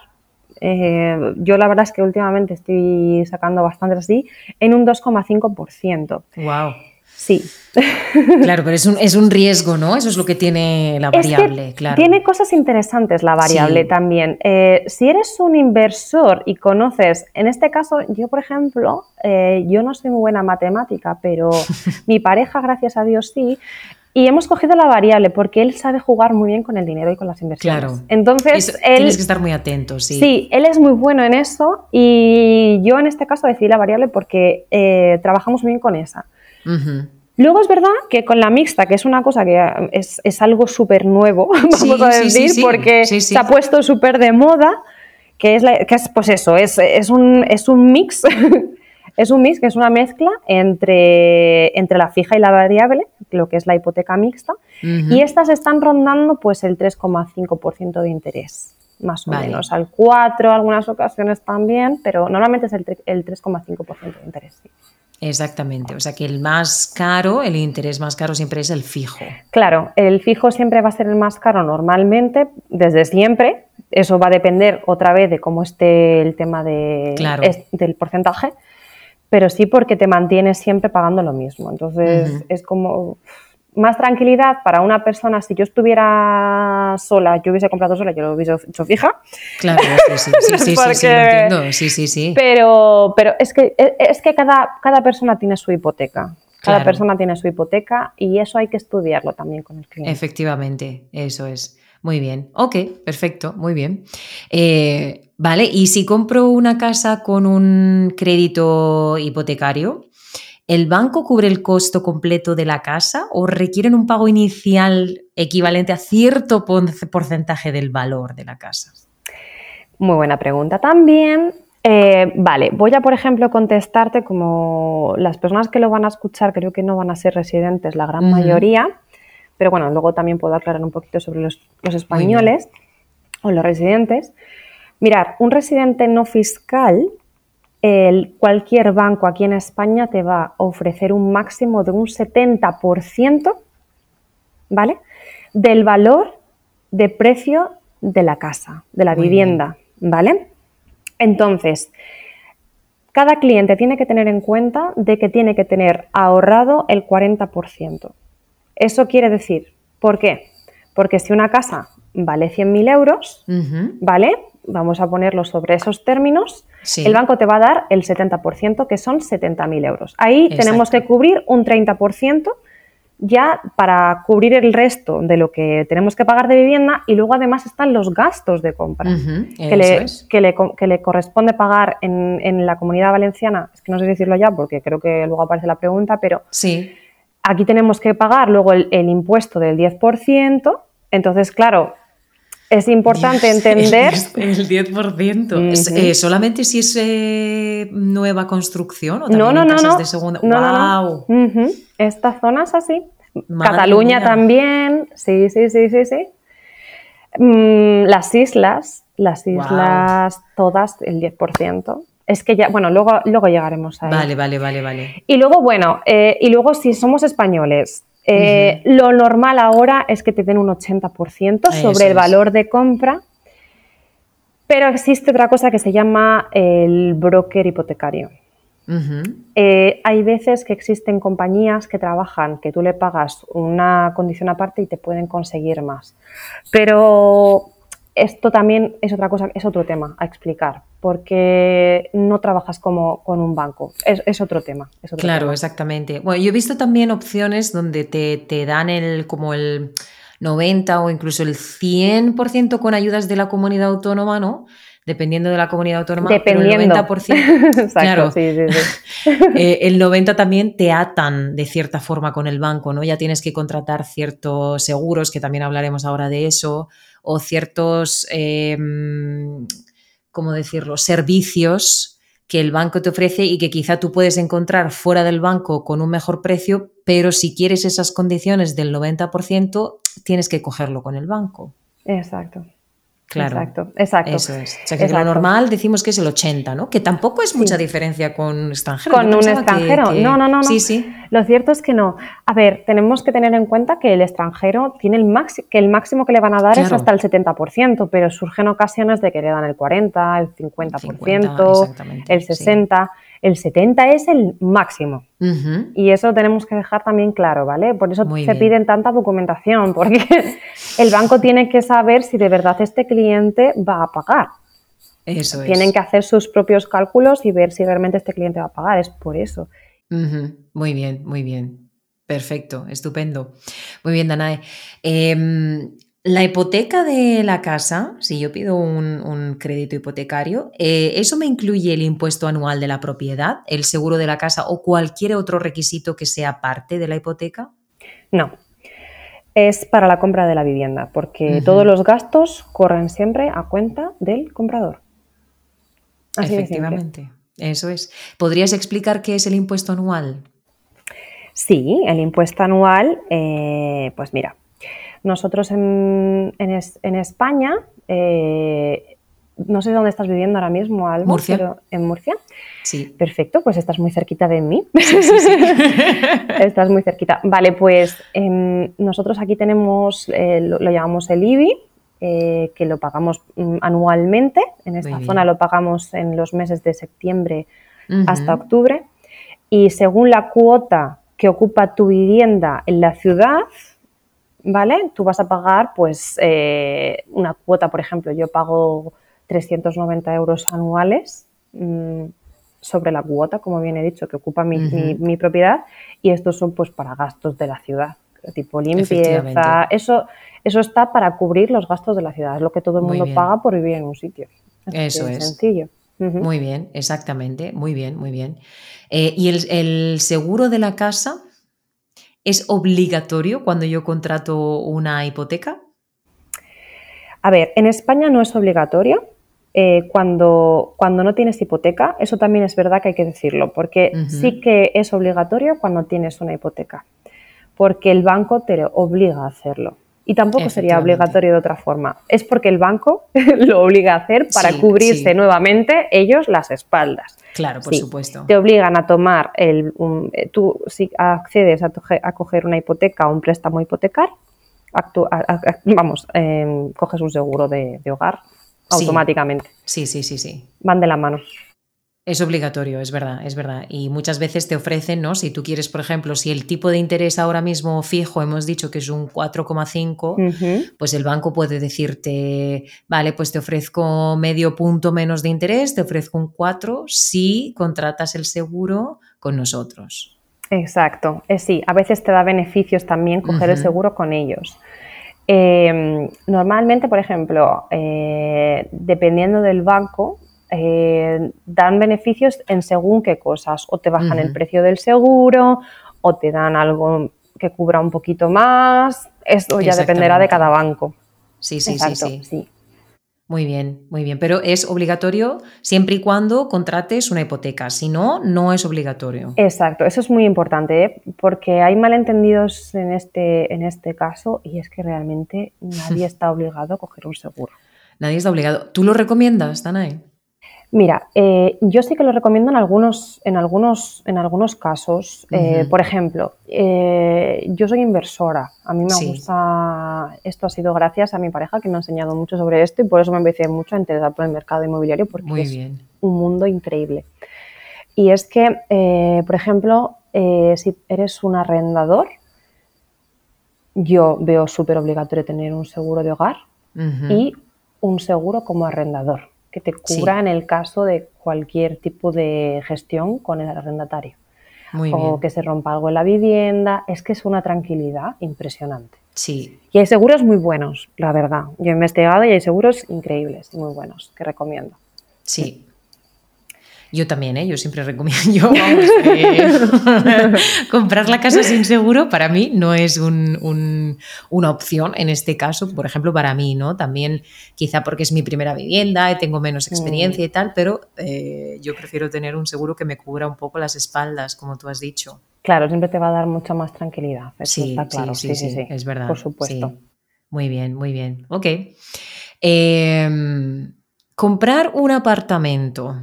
eh, yo la verdad es que últimamente estoy sacando bastante así, en un 2,5%. Wow. Sí. <laughs> Claro, pero es un, es un, riesgo, ¿no? Eso es lo que tiene la variable, claro. Tiene cosas interesantes la variable también. Eh, si eres un inversor y conoces, en este caso, yo por ejemplo, eh, yo no soy muy buena matemática, pero <laughs> mi pareja, gracias a Dios, sí. Y hemos cogido la variable porque él sabe jugar muy bien con el dinero y con las inversiones. Claro. Entonces, él, tienes que estar muy atento, sí. Sí, él es muy bueno en eso y yo en este caso decidí la variable porque eh, trabajamos muy bien con esa. Luego es verdad que con la mixta, que es una cosa que es, algo súper nuevo, <laughs> vamos a decir, porque se ha puesto súper de moda, que es, que es pues eso, es, un, es un mix, <laughs> es un mix que es una mezcla entre, entre la fija y la variable, lo que es la hipoteca mixta, y estas están rondando pues el 3,5% de interés más o menos, al 4 algunas ocasiones también, pero normalmente es el, el 3,5% de interés. Exactamente, o sea que el más caro, el interés más caro siempre es el fijo. Claro, el fijo siempre va a ser el más caro normalmente, desde siempre. Eso va a depender otra vez de cómo esté el tema de, del porcentaje, pero sí porque te mantienes siempre pagando lo mismo. Entonces es como más tranquilidad para una persona, si yo estuviera sola, yo hubiese comprado sola, yo lo hubiese hecho fija. Claro, sí, sí, sí, sí, <laughs> sí, lo entiendo. Sí, sí, sí. Pero, pero es que, es que cada, cada persona tiene su hipoteca. Cada persona tiene su hipoteca y eso hay que estudiarlo también con el cliente. Efectivamente, eso es. Muy bien. Ok, perfecto, muy bien. Eh, vale, y si compro una casa con un crédito hipotecario, ¿El banco cubre el costo completo de la casa o requieren un pago inicial equivalente a cierto porcentaje del valor de la casa? Muy buena pregunta también. Eh, vale, voy a, por ejemplo, contestarte como las personas que lo van a escuchar creo que no van a ser residentes, la gran mayoría, pero bueno, luego también puedo aclarar un poquito sobre los, los españoles o los residentes. Mirar, un residente no fiscal cualquier banco aquí en España te va a ofrecer un máximo de un 70%, ¿vale? Del valor de precio de la casa, de la vivienda, ¿vale? Entonces, cada cliente tiene que tener en cuenta de que tiene que tener ahorrado el 40%. Eso quiere decir, ¿por qué? Porque si una casa vale 100.000 euros, ¿vale? Vamos a ponerlo sobre esos términos. El banco te va a dar el 70%, que son 70.000 euros. Ahí tenemos que cubrir un 30% ya para cubrir el resto de lo que tenemos que pagar de vivienda y luego además están los gastos de compra que, le, que, le, corresponde pagar en, la comunidad valenciana. Es que no sé decirlo ya porque creo que luego aparece la pregunta, pero sí. aquí tenemos que pagar luego el, impuesto del 10%. Entonces, claro, es importante entender. <laughs> El, 10%. Eh, ¿Solamente si es eh, nueva construcción o también no, no, casas no, de segunda? No, ¡Wow! Esta zona es así. Cataluña también. Sí, sí, sí, sí, sí. Mm, las islas, las islas todas, el 10%. Es que ya, bueno, luego, luego llegaremos a Vale, vale, vale, vale. Y luego, bueno, eh, y luego si somos españoles, eh, lo normal ahora es que te den un 80% sobre el valor de compra, pero existe otra cosa que se llama el broker hipotecario. Eh, hay veces que existen compañías que trabajan, que tú le pagas una condición aparte y te pueden conseguir más. Pero esto también es otra cosa, es otro tema a explicar, porque no trabajas como con un banco, es, otro tema. claro, exactamente. Bueno, yo he visto también opciones donde te, te dan el como el 90 o incluso el 100% con ayudas de la comunidad autónoma, ¿no? dependiendo de la comunidad autónoma, dependiendo. el <laughs> 90%, claro, sí, sí, <laughs> eh, el 90 también te atan de cierta forma con el banco, ¿no? Ya tienes que contratar ciertos seguros, que también hablaremos ahora de eso, o ciertos, em, ¿cómo decirlo?, servicios que el banco te ofrece y que quizá tú puedes encontrar fuera del banco con un mejor precio, pero si quieres esas condiciones del 90%, tienes que cogerlo con el banco. Exacto. Claro. Exacto, exacto. Eso es. O sea, que lo normal decimos que es el 80, ¿no? Que tampoco es mucha diferencia con un extranjero. Con un extranjero. No, no, no, no. Sí, sí. Lo cierto es que no. A ver, tenemos que tener en cuenta que el extranjero tiene el máximo, que el máximo que le van a dar es hasta el 70%, pero surgen ocasiones de que le dan el 40, el 50%, el 60%. El 70 es el máximo. Y eso tenemos que dejar también claro, ¿vale? Por eso se piden tanta documentación, <laughs> porque el banco tiene que saber si de verdad este cliente va a pagar. Eso Tienen que hacer sus propios cálculos y ver si realmente este cliente va a pagar. Es por eso. Muy bien, muy bien. Perfecto, estupendo. Muy bien, Danae. Em, la hipoteca de la casa, si yo pido un, crédito hipotecario, eh, ¿eso me incluye el impuesto anual de la propiedad, el seguro de la casa o cualquier otro requisito que sea parte de la hipoteca? No, es para la compra de la vivienda, porque todos los gastos corren siempre a cuenta del comprador. Efectivamente, eso es. ¿Podrías explicar qué es el impuesto anual? Sí, el impuesto anual, eh, pues mira, nosotros en, España, eh, no sé dónde estás viviendo ahora mismo, Alba, Murcia. Pero ¿En Murcia? Sí. Perfecto, pues estás muy cerquita de mí. Sí, sí, <laughs> estás muy cerquita. Vale, pues em, nosotros aquí tenemos, eh, lo, llamamos el IBI, eh, que lo pagamos mm, anualmente. En esta zona lo pagamos en los meses de septiembre hasta octubre. Y según la cuota que ocupa tu vivienda en la ciudad, ¿vale? Tú vas a pagar pues eh, una cuota, por ejemplo, yo pago 390 euros anuales mm, sobre la cuota, como bien he dicho, que ocupa mi, propiedad y estos son pues para gastos de la ciudad, tipo limpieza, eso, eso está para cubrir los gastos de la ciudad, es lo que todo el mundo paga por vivir en un sitio. eso es. Sencillo. Muy bien, exactamente, muy bien, muy bien. Eh, ¿Y el, el seguro de la casa? ¿Es obligatorio cuando yo contrato una hipoteca? A ver, en España no es obligatorio. Eh, cuando, cuando no tienes hipoteca, eso también es verdad que hay que decirlo, porque sí que es obligatorio cuando tienes una hipoteca, porque el banco te obliga a hacerlo. Y tampoco sería obligatorio de otra forma. Es porque el banco <laughs> lo obliga a hacer para cubrirse nuevamente ellos las espaldas. Claro, por supuesto. Te obligan a tomar el. Eh, tú, si accedes a, a, coger una hipoteca o un préstamo hipotecario, vamos, em, coges un seguro de, hogar automáticamente. Sí, sí, sí, sí. Van de la mano. Es obligatorio, es verdad, es verdad. Y muchas veces te ofrecen, ¿no? Si tú quieres, por ejemplo, si el tipo de interés ahora mismo fijo, hemos dicho que es un 4,5, pues el banco puede decirte, vale, pues te ofrezco medio punto menos de interés, te ofrezco un 4 si contratas el seguro con nosotros. Exacto, eh, sí, a veces te da beneficios también coger el seguro con ellos. Em, normalmente, por ejemplo, eh, dependiendo del banco, eh, dan beneficios en según qué cosas. O te bajan el precio del seguro, o te dan algo que cubra un poquito más. Eso ya dependerá de cada banco. Sí, sí, sí, sí. Muy bien, muy bien. Pero es obligatorio siempre y cuando contrates una hipoteca. Si no, no es obligatorio. Exacto, eso es muy importante, ¿eh? porque hay malentendidos en este, en este caso y es que realmente nadie <laughs> está obligado a coger un seguro. Nadie está obligado. ¿Tú lo recomiendas, Danae? Mira, eh, yo sí que lo recomiendo en algunos, en algunos, en algunos casos. Eh, por ejemplo, eh, yo soy inversora. A mí me gusta. Esto ha sido gracias a mi pareja que me ha enseñado mucho sobre esto y por eso me empecé mucho a interesar por el mercado inmobiliario porque es un mundo increíble. Y es que, por ejemplo, si eres un arrendador, yo veo súper obligatorio tener un seguro de hogar y un seguro como arrendador que te cubra en el caso de cualquier tipo de gestión con el arrendatario. o que se rompa algo en la vivienda, es que es una tranquilidad impresionante. Sí. Y hay seguros muy buenos, la verdad. Yo he investigado y hay seguros increíbles y muy buenos que recomiendo. Sí, yo también, ¿eh? yo siempre recomiendo, <laughs> yo, eh, <laughs> comprar la casa sin seguro para mí no es una opción en este caso, por ejemplo, para mí, ¿no? También quizá porque es mi primera vivienda y tengo menos mm. experiencia y tal, pero eh, yo prefiero tener un seguro que me cubra un poco las espaldas, como tú has dicho. Claro, siempre te va a dar mucha más tranquilidad. sí, claro. sí, sí, sí, es verdad. Por supuesto. Muy bien, muy bien. Ok. Em, comprar un apartamento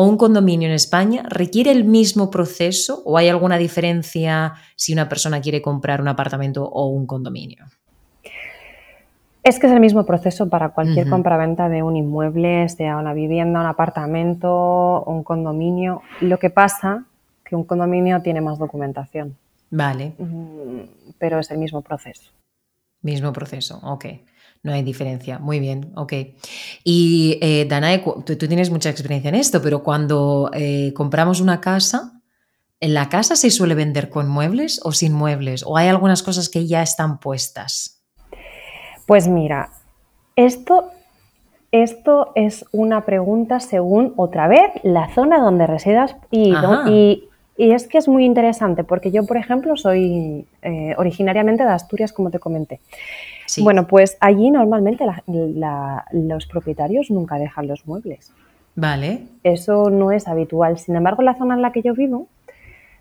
o un condominio en España requiere el mismo proceso o hay alguna diferencia si una persona quiere comprar un apartamento o un condominio? Es que es el mismo proceso para cualquier compra-venta de un inmueble, sea una vivienda, un apartamento, un condominio. Lo que pasa que un condominio tiene más documentación. Vale. Mm, pero es el mismo proceso. Mismo proceso, ok. No hay diferencia. Muy bien, ok. Y eh, Danae, tú, tienes mucha experiencia en esto, pero cuando eh, compramos una casa, ¿en la casa se suele vender con muebles o sin muebles? ¿O hay algunas cosas que ya están puestas? Pues mira, esto, esto es una pregunta según otra vez la zona donde residas y, y, es que es muy interesante porque yo, por ejemplo, soy eh, originariamente de Asturias, como te comenté. Bueno, pues allí normalmente los propietarios nunca dejan los muebles. Vale. Eso no es habitual. Sin embargo, en la zona en la que yo vivo,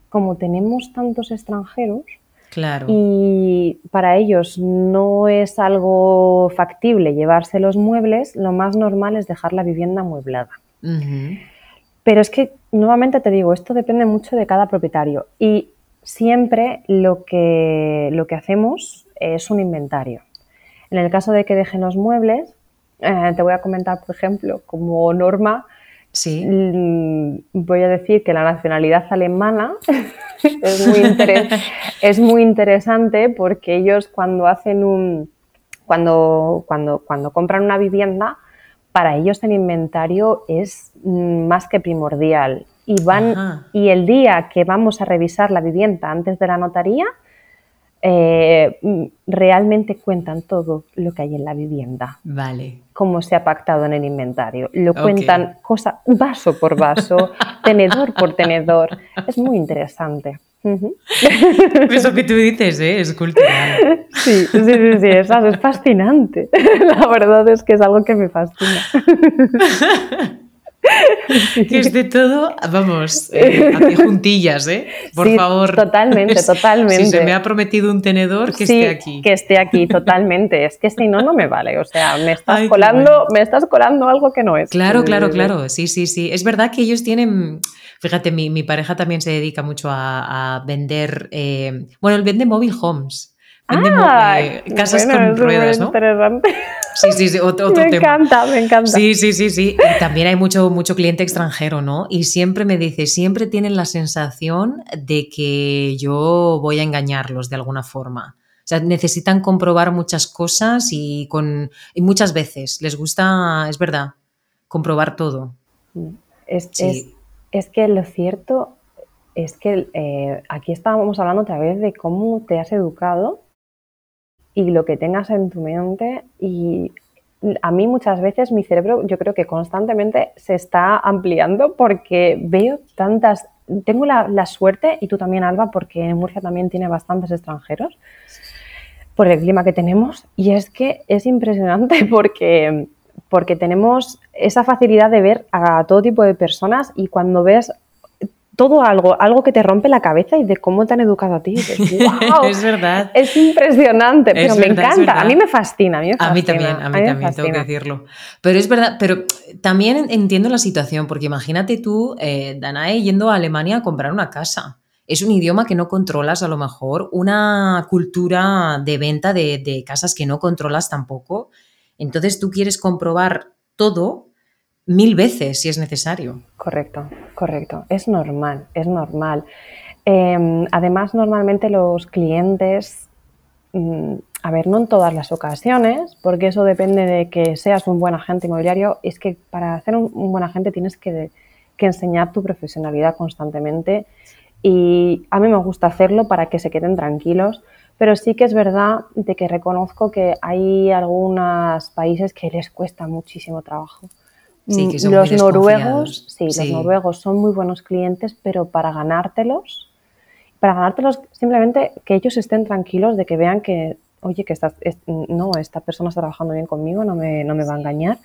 como tenemos tantos extranjeros, Claro. Y para ellos no es algo factible llevarse los muebles, lo más normal es dejar la vivienda amueblada. Pero es que, nuevamente te digo, esto depende mucho de cada propietario y siempre lo que, lo que hacemos es un inventario. En el caso de que dejen los muebles, eh, te voy a comentar, por ejemplo, como norma, sí. Mm, voy a decir que la nacionalidad alemana <laughs> es, muy <laughs> es muy interesante porque ellos cuando hacen un, cuando, cuando, cuando compran una vivienda, para ellos el inventario es mm, más que primordial. Y, van, y el día que vamos a revisar la vivienda antes de la notaría, eh, mm, realmente cuentan todo lo que hay en la vivienda. Vale. Cómo se ha pactado en el inventario. Lo cuentan cosa, vaso por vaso, <laughs> tenedor por tenedor. Es muy interesante. <laughs> Eso que tú dices, ¿eh? es cultural. <laughs> Sí, sí, sí, sí es, es fascinante. <laughs> La verdad es que es algo que me fascina. que es de todo, vamos, eh, juntillas, ¿eh? Por favor. Totalmente, totalmente. Si se me ha prometido un tenedor, que esté aquí. Que esté aquí, totalmente. Es que si no, no me vale. O sea, me estás colando, me estás colando algo que no es. Claro, claro, claro. Sí, sí, sí. Es verdad que ellos tienen. Fíjate, mi, pareja también se dedica mucho a, vender. Eh, bueno, él vende mobile homes. Vende ah, casas con ruedas, ¿no? Interesante. Sí, sí, sí, <laughs> otro, me tema. encanta, me encanta. Sí, sí, sí, sí. Y también hay mucho, mucho cliente extranjero, ¿no? Y siempre me dice, siempre tienen la sensación de que yo voy a engañarlos de alguna forma. O sea, necesitan comprobar muchas cosas y, con, y muchas veces les gusta, es verdad, comprobar todo. Es, Sí. es- es que lo cierto es que eh, aquí estábamos hablando otra vez de cómo te has educado y lo que tengas en tu mente y a mí muchas veces mi cerebro yo creo que constantemente se está ampliando porque veo tantas, tengo la, la suerte y tú también Alba porque en Murcia también tiene bastantes extranjeros por el clima que tenemos y es que es impresionante <laughs> porque, porque tenemos esa facilidad de ver a todo tipo de personas y cuando ves todo algo, algo que te rompe la cabeza y de cómo te han educado a ti, dices, <laughs> "Guau". es verdad. Es impresionante, pero Es me verdad, encanta. A mí me fascina. A mí, me A mí fascina, también, a mí también, tengo que decirlo. Pero es verdad, pero también entiendo la situación, porque imagínate tú, eh, Danae, yendo a Alemania a comprar una casa. Es un idioma que no controlas a lo mejor, una cultura de venta de, de casas que no controlas tampoco. Entonces tú quieres comprobar todo mil veces si es necesario. Correcto, correcto. Es normal, es normal. Eh, además, normalmente los clientes, mm, a ver, no en todas las ocasiones, porque eso depende de que seas un buen agente inmobiliario, es que para ser un, un buen agente tienes que, que enseñar tu profesionalidad constantemente y a mí me gusta hacerlo para que se queden tranquilos, pero sí que es verdad de que reconozco que hay algunos países que les cuesta muchísimo trabajo. Sí, que son los muy noruegos, sí, Sí. los noruegos son muy buenos clientes, pero para ganártelos, para ganártelos simplemente que ellos estén tranquilos de que vean que, oye, que esta, es- no, esta persona está trabajando bien conmigo, no me, no me va a engañar,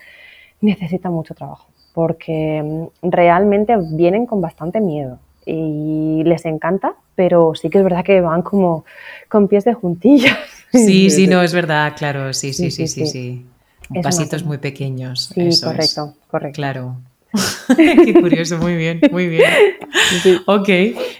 necesita mucho trabajo, porque mm, realmente vienen con bastante miedo y les encanta, pero sí que es verdad que van como con pies de juntillas. Sí, <laughs> sí, no, es verdad, claro, sí, sí, sí, Sí, sí. Es Pasitos muy pequeños. Sí, eso es. correcto, correcto. Claro. <laughs> <laughs> Qué curioso, muy bien, muy bien. Sí. Ok,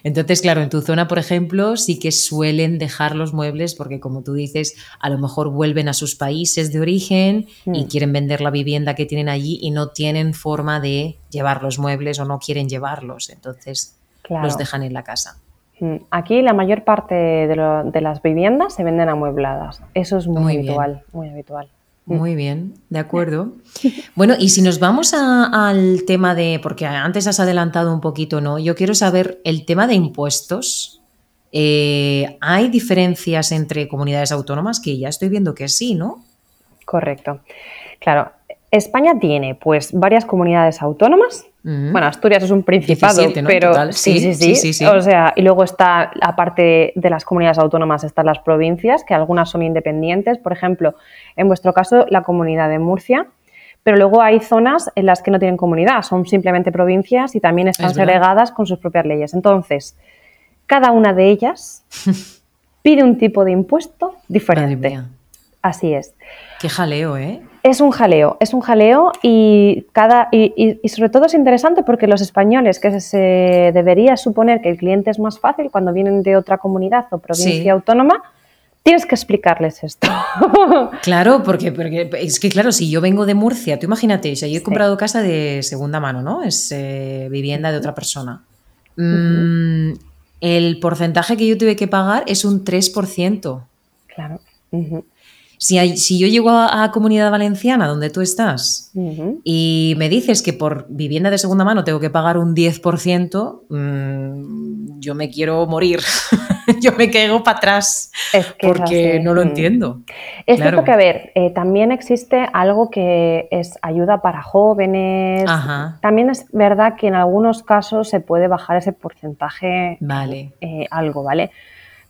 entonces claro, en tu zona, por ejemplo, sí que suelen dejar los muebles porque como tú dices, a lo mejor vuelven a sus países de origen y Mm. quieren vender la vivienda que tienen allí y no tienen forma de llevar los muebles o no quieren llevarlos, entonces Claro. los dejan en la casa. Mm, Aquí la mayor parte de, lo- de las viviendas se venden amuebladas. Eso es muy, Muy bien. habitual, muy habitual. Muy bien, de acuerdo. <laughs> Bueno, y si nos vamos a- al tema de, porque antes has adelantado un poquito, ¿no? Yo quiero saber el tema de impuestos. Eh, ¿Hay diferencias entre comunidades autónomas? Que ya estoy viendo que sí, ¿no? Correcto. Claro, España tiene pues varias comunidades autónomas. Ujú. Bueno, Asturias es un principado, 17, ¿no? En pero sí, sí, sí. O sea, y luego está, aparte de las comunidades autónomas, están las provincias, que algunas son independientes. Por ejemplo, en vuestro caso, la comunidad de Murcia. Pero luego hay zonas en las que no tienen comunidad, son simplemente provincias y también están Es segregadas con sus propias leyes. Entonces, cada una de ellas <laughs> pide un tipo de impuesto diferente. Así es. qué jaleo, ¿eh? Es un jaleo, es un jaleo y, cada, y, y- y sobre todo es interesante porque los españoles, que se debería suponer que el cliente es más fácil cuando vienen de otra comunidad o provincia Sí. autónoma, tienes que explicarles esto. <laughs> Claro, porque, porque es que claro, si yo vengo de Murcia, tú imagínate, sea, yo he Sí. comprado casa de segunda mano, ¿no? Es eh, vivienda de otra persona. Mm, el porcentaje que yo tuve que pagar es un 3%. claro. Si, hay- si yo llego a, a Comunidad Valenciana, donde tú estás, y me dices que por vivienda de segunda mano tengo que pagar un 10%, mm, yo me quiero morir. <laughs> yo me caigo para atrás Es que porque no lo Mm. entiendo. Es Claro. cierto que, a ver, eh, también existe algo que es ayuda para jóvenes. Ajá. También es verdad que en algunos casos se puede bajar ese porcentaje Vale. eh, algo, ¿vale?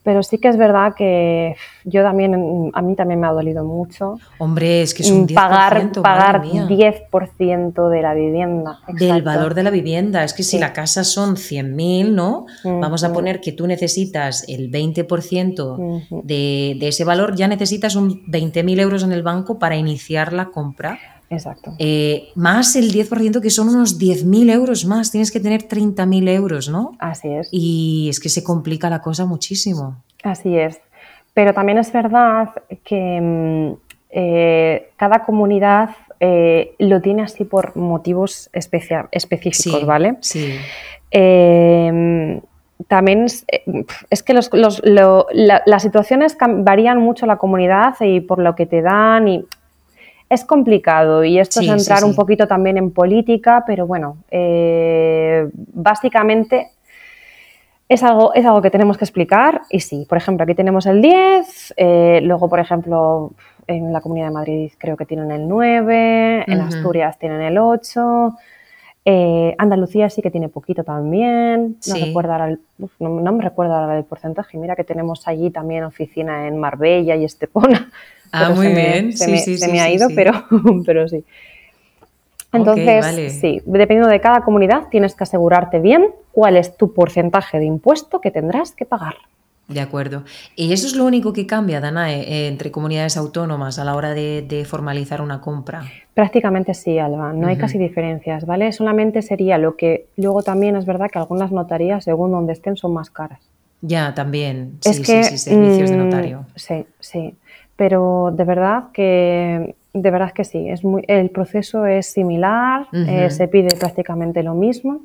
Pero sí que es verdad que yo también, a mí también me ha dolido mucho Hombre, es que es un 10%, mm, pagar, pagar mía. 10% de la vivienda. del valor de la vivienda. Es que si la casa son 100.000, ¿no? Vamos a poner que tú necesitas el 20% Ujú. de, de ese valor, ya necesitas un 20.000 euros en el banco para iniciar la compra. Exacto. Eh, más el 10%, que son unos 10.000 euros más. Tienes que tener 30.000 euros, ¿no? Así es. Y es que se complica la cosa muchísimo. Así es. Pero también es verdad que mm, eh, cada comunidad eh, lo tiene así por motivos específicos, ¿vale? Sí. Em, también es, que las situaciones varían mucho la comunidad y por lo que te dan y es complicado y esto es entrar un poquito también en política, pero bueno, eh, básicamente es algo, es algo que tenemos que explicar y sí, por ejemplo, aquí tenemos el 10, eh, luego, por ejemplo, en la Comunidad de Madrid creo que tienen el 9, en Asturias tienen el 8, eh, Andalucía sí que tiene poquito también, no, recuerdo no, me recuerdo ahora el porcentaje, mira que tenemos allí también oficina en Marbella y Estepona. Ah, muy bien, se sí, me, se me ha ido, Pero, <laughs> pero sí. Entonces, sí, dependiendo de cada comunidad, tienes que asegurarte bien cuál es tu porcentaje de impuesto que tendrás que pagar. De acuerdo. ¿Y eso es lo único que cambia, Danae, eh, entre comunidades autónomas a la hora de, formalizar una compra? Prácticamente sí, Alba. No hay casi diferencias, ¿vale? Solamente sería lo que luego también es verdad que algunas notarías, según donde estén, son más caras. Ya, también. Sí, sí, sí, servicios de notario. Mm, sí, sí. Pero de verdad que de verdad que sí, es muy, el proceso es similar, eh, se pide prácticamente lo mismo.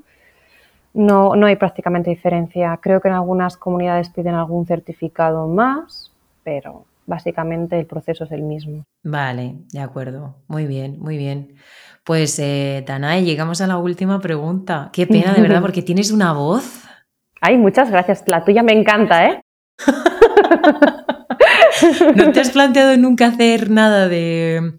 No, no hay prácticamente diferencia. Creo que en algunas comunidades piden algún certificado más, pero básicamente el proceso es el mismo. Vale, de acuerdo. Muy bien, muy bien. Pues, eh, Danae, llegamos a la última pregunta. Qué pena, de verdad, <laughs> porque tienes una voz. Ay, muchas gracias. La tuya me encanta, ¿eh? <laughs> <laughs> ¿No te has planteado nunca hacer nada de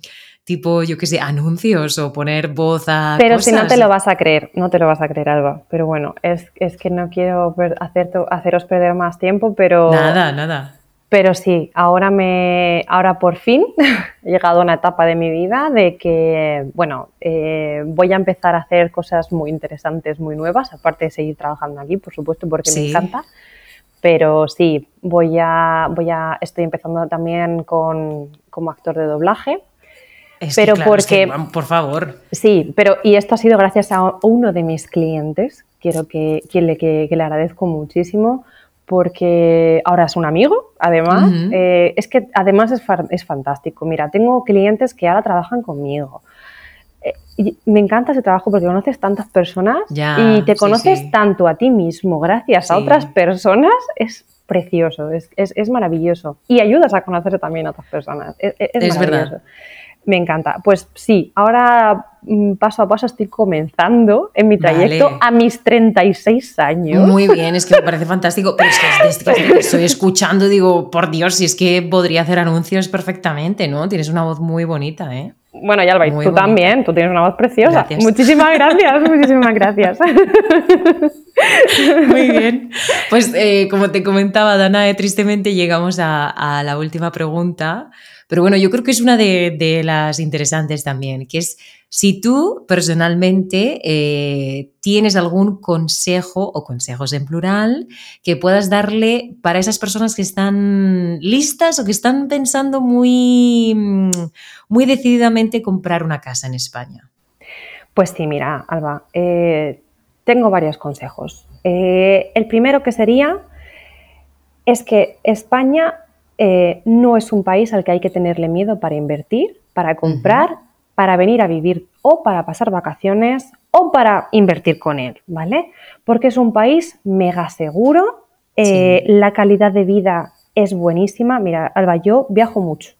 tipo, yo qué sé, anuncios o poner voz a. Pero si no te lo vas a creer, no te lo vas a creer, algo. Pero bueno, es, es que no quiero hacer, haceros perder más tiempo, pero. Nada, nada. Pero sí, ahora me, ahora por fin <laughs> he llegado a una etapa de mi vida de que, bueno, eh, voy a empezar a hacer cosas muy interesantes, muy nuevas, aparte de seguir trabajando aquí, por supuesto, porque me encanta. Pero sí, voy a, voy a, estoy empezando también con, como actor de doblaje. pero porque, por favor. Sí, pero y esto ha sido gracias a uno de mis clientes, quiero que, que, le, que, le agradezco muchísimo, porque ahora es un amigo, además. Eh, es que además es, es fantástico. Mira, tengo clientes que ahora trabajan conmigo me encanta ese trabajo porque conoces tantas personas y te conoces tanto a ti mismo gracias a otras personas. Es precioso, es, es, maravilloso. Y ayudas a conocer también a otras personas. Es, es Verdad. Me encanta. Pues sí, ahora mm, paso a paso estoy comenzando en mi trayecto a mis 36 años. Muy bien, es que me <laughs> parece fantástico. Pero es que desde que estoy escuchando digo, por Dios, si es que podría hacer anuncios perfectamente, ¿no? Tienes una voz muy bonita, ¿eh? Bueno, ya lo veis, tú también, tú tienes una voz preciosa. Muchísimas gracias, muchísimas gracias. <laughs> Muy bien. Pues eh, como te comentaba, Dana, tristemente llegamos a, la última pregunta, pero bueno, yo creo que es una de, las interesantes también, que es si tú personalmente eh, tienes algún consejo o consejos en plural que puedas darle para esas personas que están listas o que están pensando muy, muy decididamente comprar una casa en España. Pues sí, mira, Alba, eh, tengo varios consejos. Eh, el primero que sería es que España no es un país al que hay que tenerle miedo para invertir, para comprar para venir a vivir o para pasar vacaciones o para invertir con él, ¿vale? Porque es un país mega seguro, eh, la calidad de vida es buenísima. Mira, Alba, yo viajo mucho.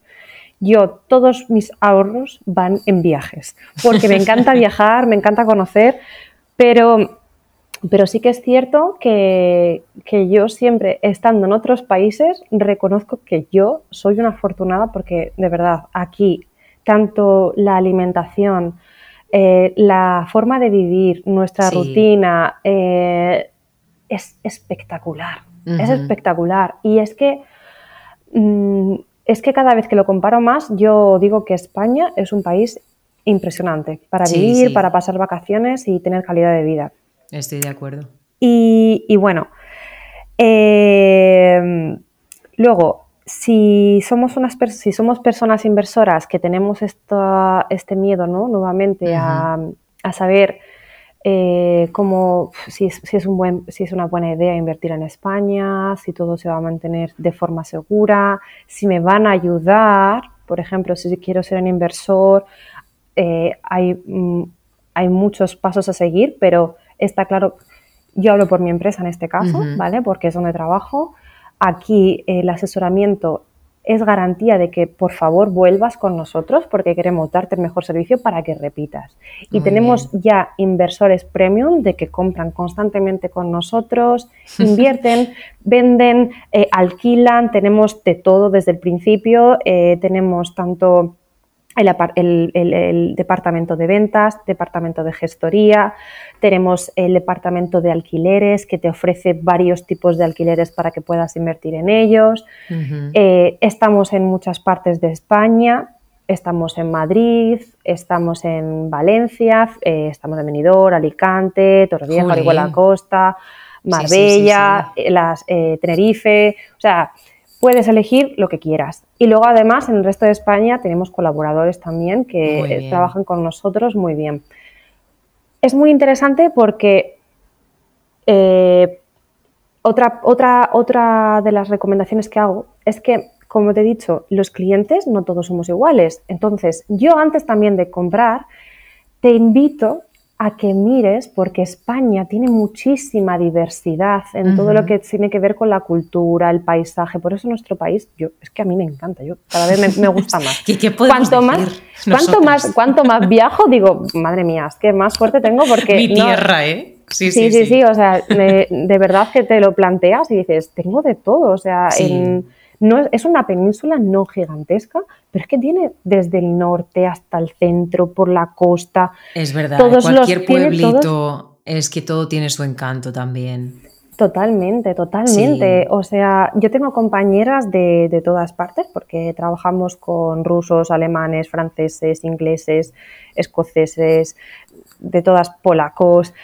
Yo, todos mis ahorros van en viajes, porque me encanta <laughs> viajar, me encanta conocer, pero, pero sí que es cierto que, que, yo siempre, estando en otros países, reconozco que yo soy una afortunada porque, de verdad, aquí tanto la alimentación, eh, la forma de vivir, nuestra rutina, eh, es espectacular. Es espectacular. Y es que, mm, es que cada vez que lo comparo más, yo digo que España es un país impresionante para vivir, para pasar vacaciones y tener calidad de vida. Estoy de acuerdo. Y, bueno, eh, luego, si somos, unas si somos personas inversoras que tenemos este miedo, ¿no? Nuevamente a, saber eh, cómo, si es, un buen, si es una buena idea invertir en España, si todo se va a mantener de forma segura, si me van a ayudar, por ejemplo, si quiero ser un inversor, eh, hay, mm, hay muchos pasos a seguir, pero está claro, yo hablo por mi empresa en este caso, ¿vale? Porque es donde trabajo. Aquí el asesoramiento es garantía de que por favor vuelvas con nosotros porque queremos darte el mejor servicio para que repitas. Y tenemos ya inversores premium de que compran constantemente con nosotros, <laughs> invierten, venden, eh, alquilan, tenemos de todo desde el principio, eh, tenemos tanto el, departamento de ventas, departamento de gestoría, tenemos el departamento de alquileres que te ofrece varios tipos de alquileres para que puedas invertir en ellos. Eh, estamos en muchas partes de España, estamos en Madrid, estamos en Valencia, eh, estamos en Benidorm, Alicante, Torrevieja, la Costa, Marbella, Las, eh, Tenerife, o sea, puedes elegir lo que quieras. Y luego además en el resto de España tenemos colaboradores también que trabajan con nosotros muy bien. Es muy interesante porque eh, otra, otra, otra de las recomendaciones que hago es que, como te he dicho, los clientes no todos somos iguales. Entonces, yo antes también de comprar, te invito a que mires, porque España tiene muchísima diversidad en todo lo que tiene que ver con la cultura, el paisaje. Por eso nuestro país, yo, es que a mí me encanta, yo cada vez me, gusta más. <laughs> ¿Qué, cuanto más, cuanto más, cuanto más viajo, digo, madre mía, es que más fuerte tengo porque. Mi tierra, ¿eh? Sí sí, sí, sí, o sea, de verdad que te lo planteas y dices, tengo de todo, o sea, en no, es una península no gigantesca, pero es que tiene desde el norte hasta el centro, por la costa. Es verdad, todos cualquier pueblito es que todo tiene su encanto también. Totalmente, totalmente. O sea, yo tengo compañeras de, de, todas partes porque trabajamos con rusos, alemanes, franceses, ingleses, escoceses, de todas polacos.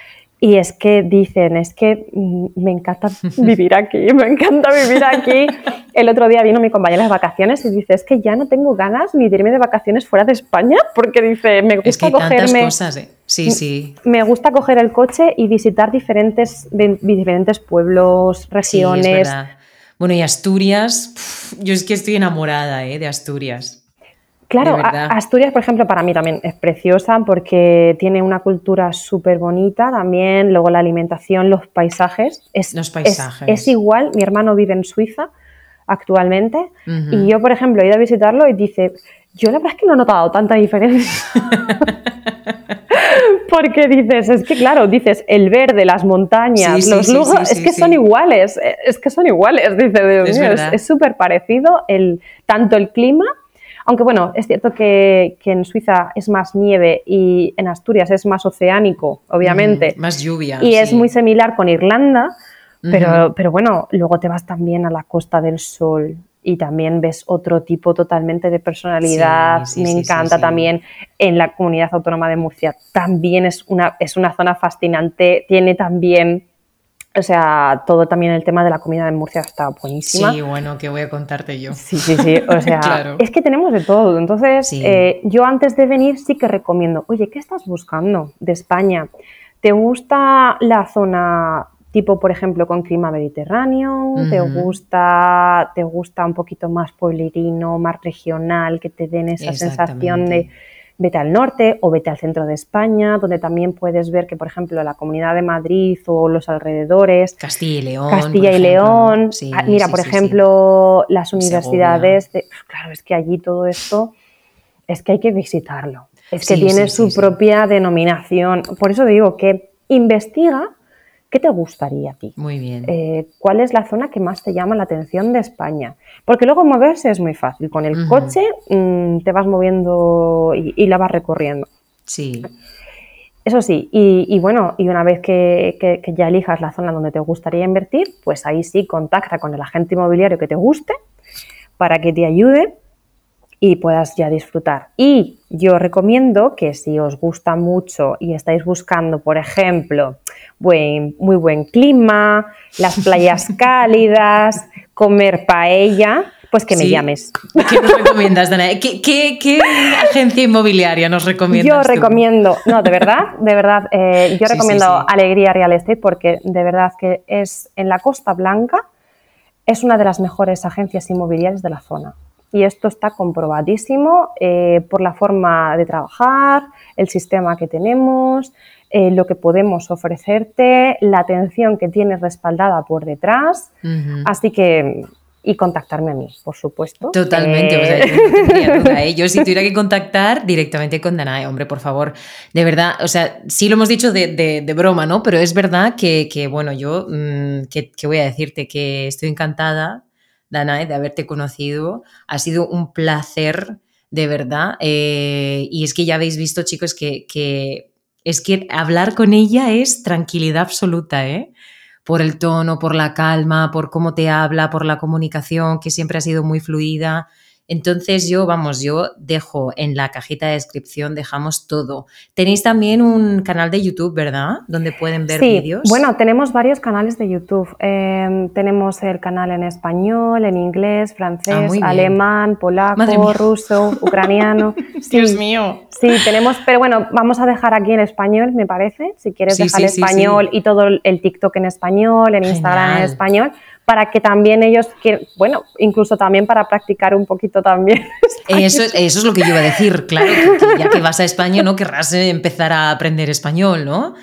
Y es que dicen, es que mm, me encanta <laughs> vivir aquí, me encanta vivir aquí. El otro día vino mi compañera de vacaciones y dice, es que ya no tengo ganas ni de irme de vacaciones fuera de España, porque dice, me gusta es que hay cogerme... cosas, ¿eh? Sí, sí. Me gusta coger el coche y visitar diferentes, diferentes pueblos, regiones. Sí, bueno, y Asturias, yo es que estoy enamorada ¿eh? de Asturias. Claro, Asturias, por ejemplo, para mí también es preciosa porque tiene una cultura súper bonita también, luego la alimentación, los paisajes. Es, los paisajes. Es, igual, mi hermano vive en Suiza actualmente y yo, por ejemplo, he ido a visitarlo y dice, yo la verdad es que no he notado tanta diferencia. <laughs> porque dices, es que claro, dices, el verde, las montañas, los lujos, es que son iguales, es que son iguales, dice, es súper parecido el, tanto el clima aunque bueno, es cierto que, en Suiza es más nieve y en Asturias es más oceánico, obviamente. Mm, más lluvia. Y es muy similar con Irlanda, pero, pero bueno, luego te vas también a la Costa del Sol y también ves otro tipo totalmente de personalidad. Me encanta también en la comunidad autónoma de Murcia. También es una, es una zona fascinante. Tiene también o sea, todo también el tema de la comida en Murcia está buenísima. Sí, bueno, que voy a contarte yo. Sí, sí, sí. O <laughs> sea, es que tenemos de todo. Entonces, eh, yo antes de venir sí que recomiendo, oye, ¿qué estás buscando de España? ¿Te gusta la zona tipo, por ejemplo, con clima mediterráneo? ¿Te, gusta, ¿Te gusta un poquito más pueblerino, más regional, que te den esa sensación de vete al norte o vete al centro de España, donde también puedes ver que, por ejemplo, la Comunidad de Madrid o los alrededores. Castilla y León. Castilla y León. Ah, mira, por ejemplo, las universidades. claro, es que allí todo esto es que hay que visitarlo. Es que tiene su propia denominación. Por eso digo que investiga ¿Qué te gustaría a ti? Muy bien. Eh, ¿Cuál es la zona que más te llama la atención de España? Porque luego moverse es muy fácil. Con el coche mm, te vas moviendo y, la vas recorriendo. Sí. Eso sí, y, bueno, y una vez que, que, ya elijas la zona donde te gustaría invertir, pues ahí sí contacta con el agente inmobiliario que te guste para que te ayude y puedas ya disfrutar. Y yo recomiendo que si os gusta mucho y estáis buscando, por ejemplo, buen, muy buen clima, las playas <laughs> cálidas, comer paella, pues que me llames. ¿Qué nos recomiendas, Dana? ¿Qué, agencia inmobiliaria nos recomiendas? Yo recomiendo, no, de verdad, de verdad, eh, yo recomiendo Alegría Real Estate porque de verdad que es en la Costa Blanca, es una de las mejores agencias inmobiliarias de la zona. Y esto está comprobadísimo eh, por la forma de trabajar, el sistema que tenemos, eh, lo que podemos ofrecerte, la atención que tienes respaldada por detrás. Así que y contactarme a mí, por supuesto. Totalmente, o sea, yo, no tendría duda, ¿eh? <laughs> yo si tuviera que contactar directamente con Danae, hombre, por favor, de verdad, o sea, sí lo hemos dicho de, de, broma, ¿no? Pero es verdad que, que bueno, yo, mm, que, que, voy a decirte que estoy encantada, Danae, de haberte conocido, ha sido un placer, de verdad, eh, y es que ya habéis visto, chicos, que, que es que hablar con ella es tranquilidad absoluta, ¿eh? por el tono, por la calma, por cómo te habla, por la comunicación, que siempre ha sido muy fluida. Entonces yo, vamos, yo dejo en la cajita de descripción, dejamos todo. Tenéis también un canal de YouTube, ¿verdad? Donde pueden ver sí, vídeos. Bueno, tenemos varios canales de YouTube. Em, tenemos el canal en español, en inglés, francés, ah, alemán, polaco, ruso, <laughs> ucraniano. Dios mío. Sí, tenemos, pero bueno, vamos a dejar aquí en español, me parece. Si quieres dejar en español y todo el TikTok en español, en Instagram en español para que también ellos, bueno, incluso también para practicar un poquito también. <laughs> Eso, eso es lo que yo iba a decir, claro, que, ya que vas a España, ¿no? Querrás eh, empezar a aprender español, ¿no?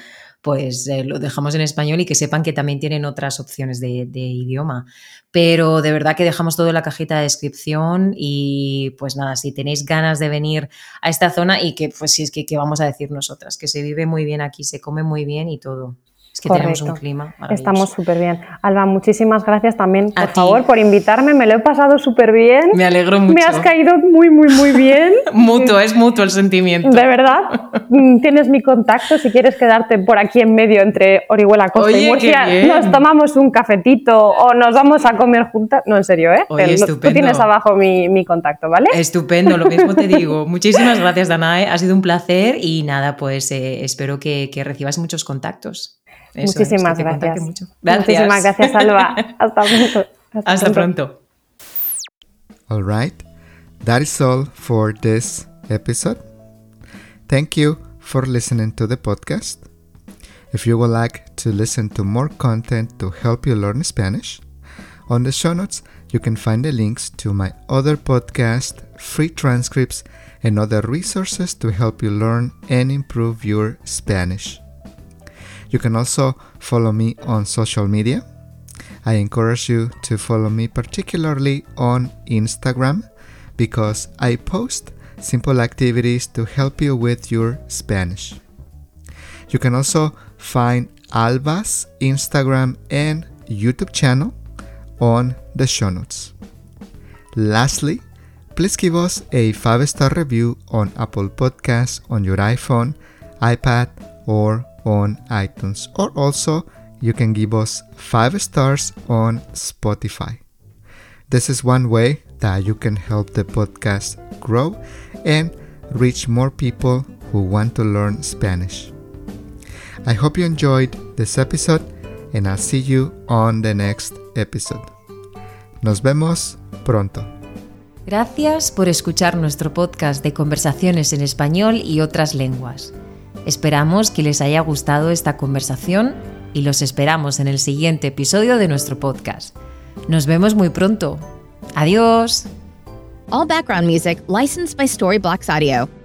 Pues eh, lo dejamos en español y que sepan que también tienen otras opciones de, idioma. Pero de verdad que dejamos todo en la cajita de descripción y pues nada, si tenéis ganas de venir a esta zona y que pues si es que, que vamos a decir nosotras, que se vive muy bien aquí, se come muy bien y todo. Es que tenemos un clima Estamos súper bien. Alba, muchísimas gracias también, por favor, por invitarme. Me lo he pasado súper bien. Me alegro mucho. Me has caído muy, muy, muy bien. <laughs> mutuo, es mutuo el sentimiento. De verdad. Mm, tienes mi contacto si quieres quedarte por aquí en medio entre Orihuela Costa y Murcia. Nos tomamos un cafetito o nos vamos a comer juntas. No, en serio, ¿eh? Tú tienes abajo mi, mi, contacto, ¿vale? Estupendo, lo mismo te digo. <laughs> Muchísimas gracias, Danae. Ha sido un placer y nada, pues eh, espero que, que recibas muchos contactos. Muchísimas gracias. Muchísimas gracias, Alba. <laughs> Hasta pronto. Hasta, Hasta pronto. All right. That is all for this episode. Thank you for listening to the podcast. If you would like to listen to more content to help you learn Spanish, on the show notes you can find the links to my other podcast, free transcripts, and other resources to help you learn and improve your Spanish. You can also follow me on social media. I encourage you to follow me particularly on Instagram because I post simple activities to help you with your Spanish. You can also find Alba's Instagram and YouTube channel on the show notes. Lastly, please give us a 5 star review on Apple Podcasts on your iPhone, iPad, or on iTunes, or also you can give us 5 stars on Spotify. This is one way that you can help the podcast grow and reach more people who want to learn Spanish. I hope you enjoyed this episode and I'll see you on the next episode. Nos vemos pronto. Gracias por escuchar nuestro podcast de conversaciones en español y otras lenguas. Esperamos que les haya gustado esta conversación y los esperamos en el siguiente episodio de nuestro podcast. Nos vemos muy pronto. Adiós. All background music licensed by Storyblocks Audio.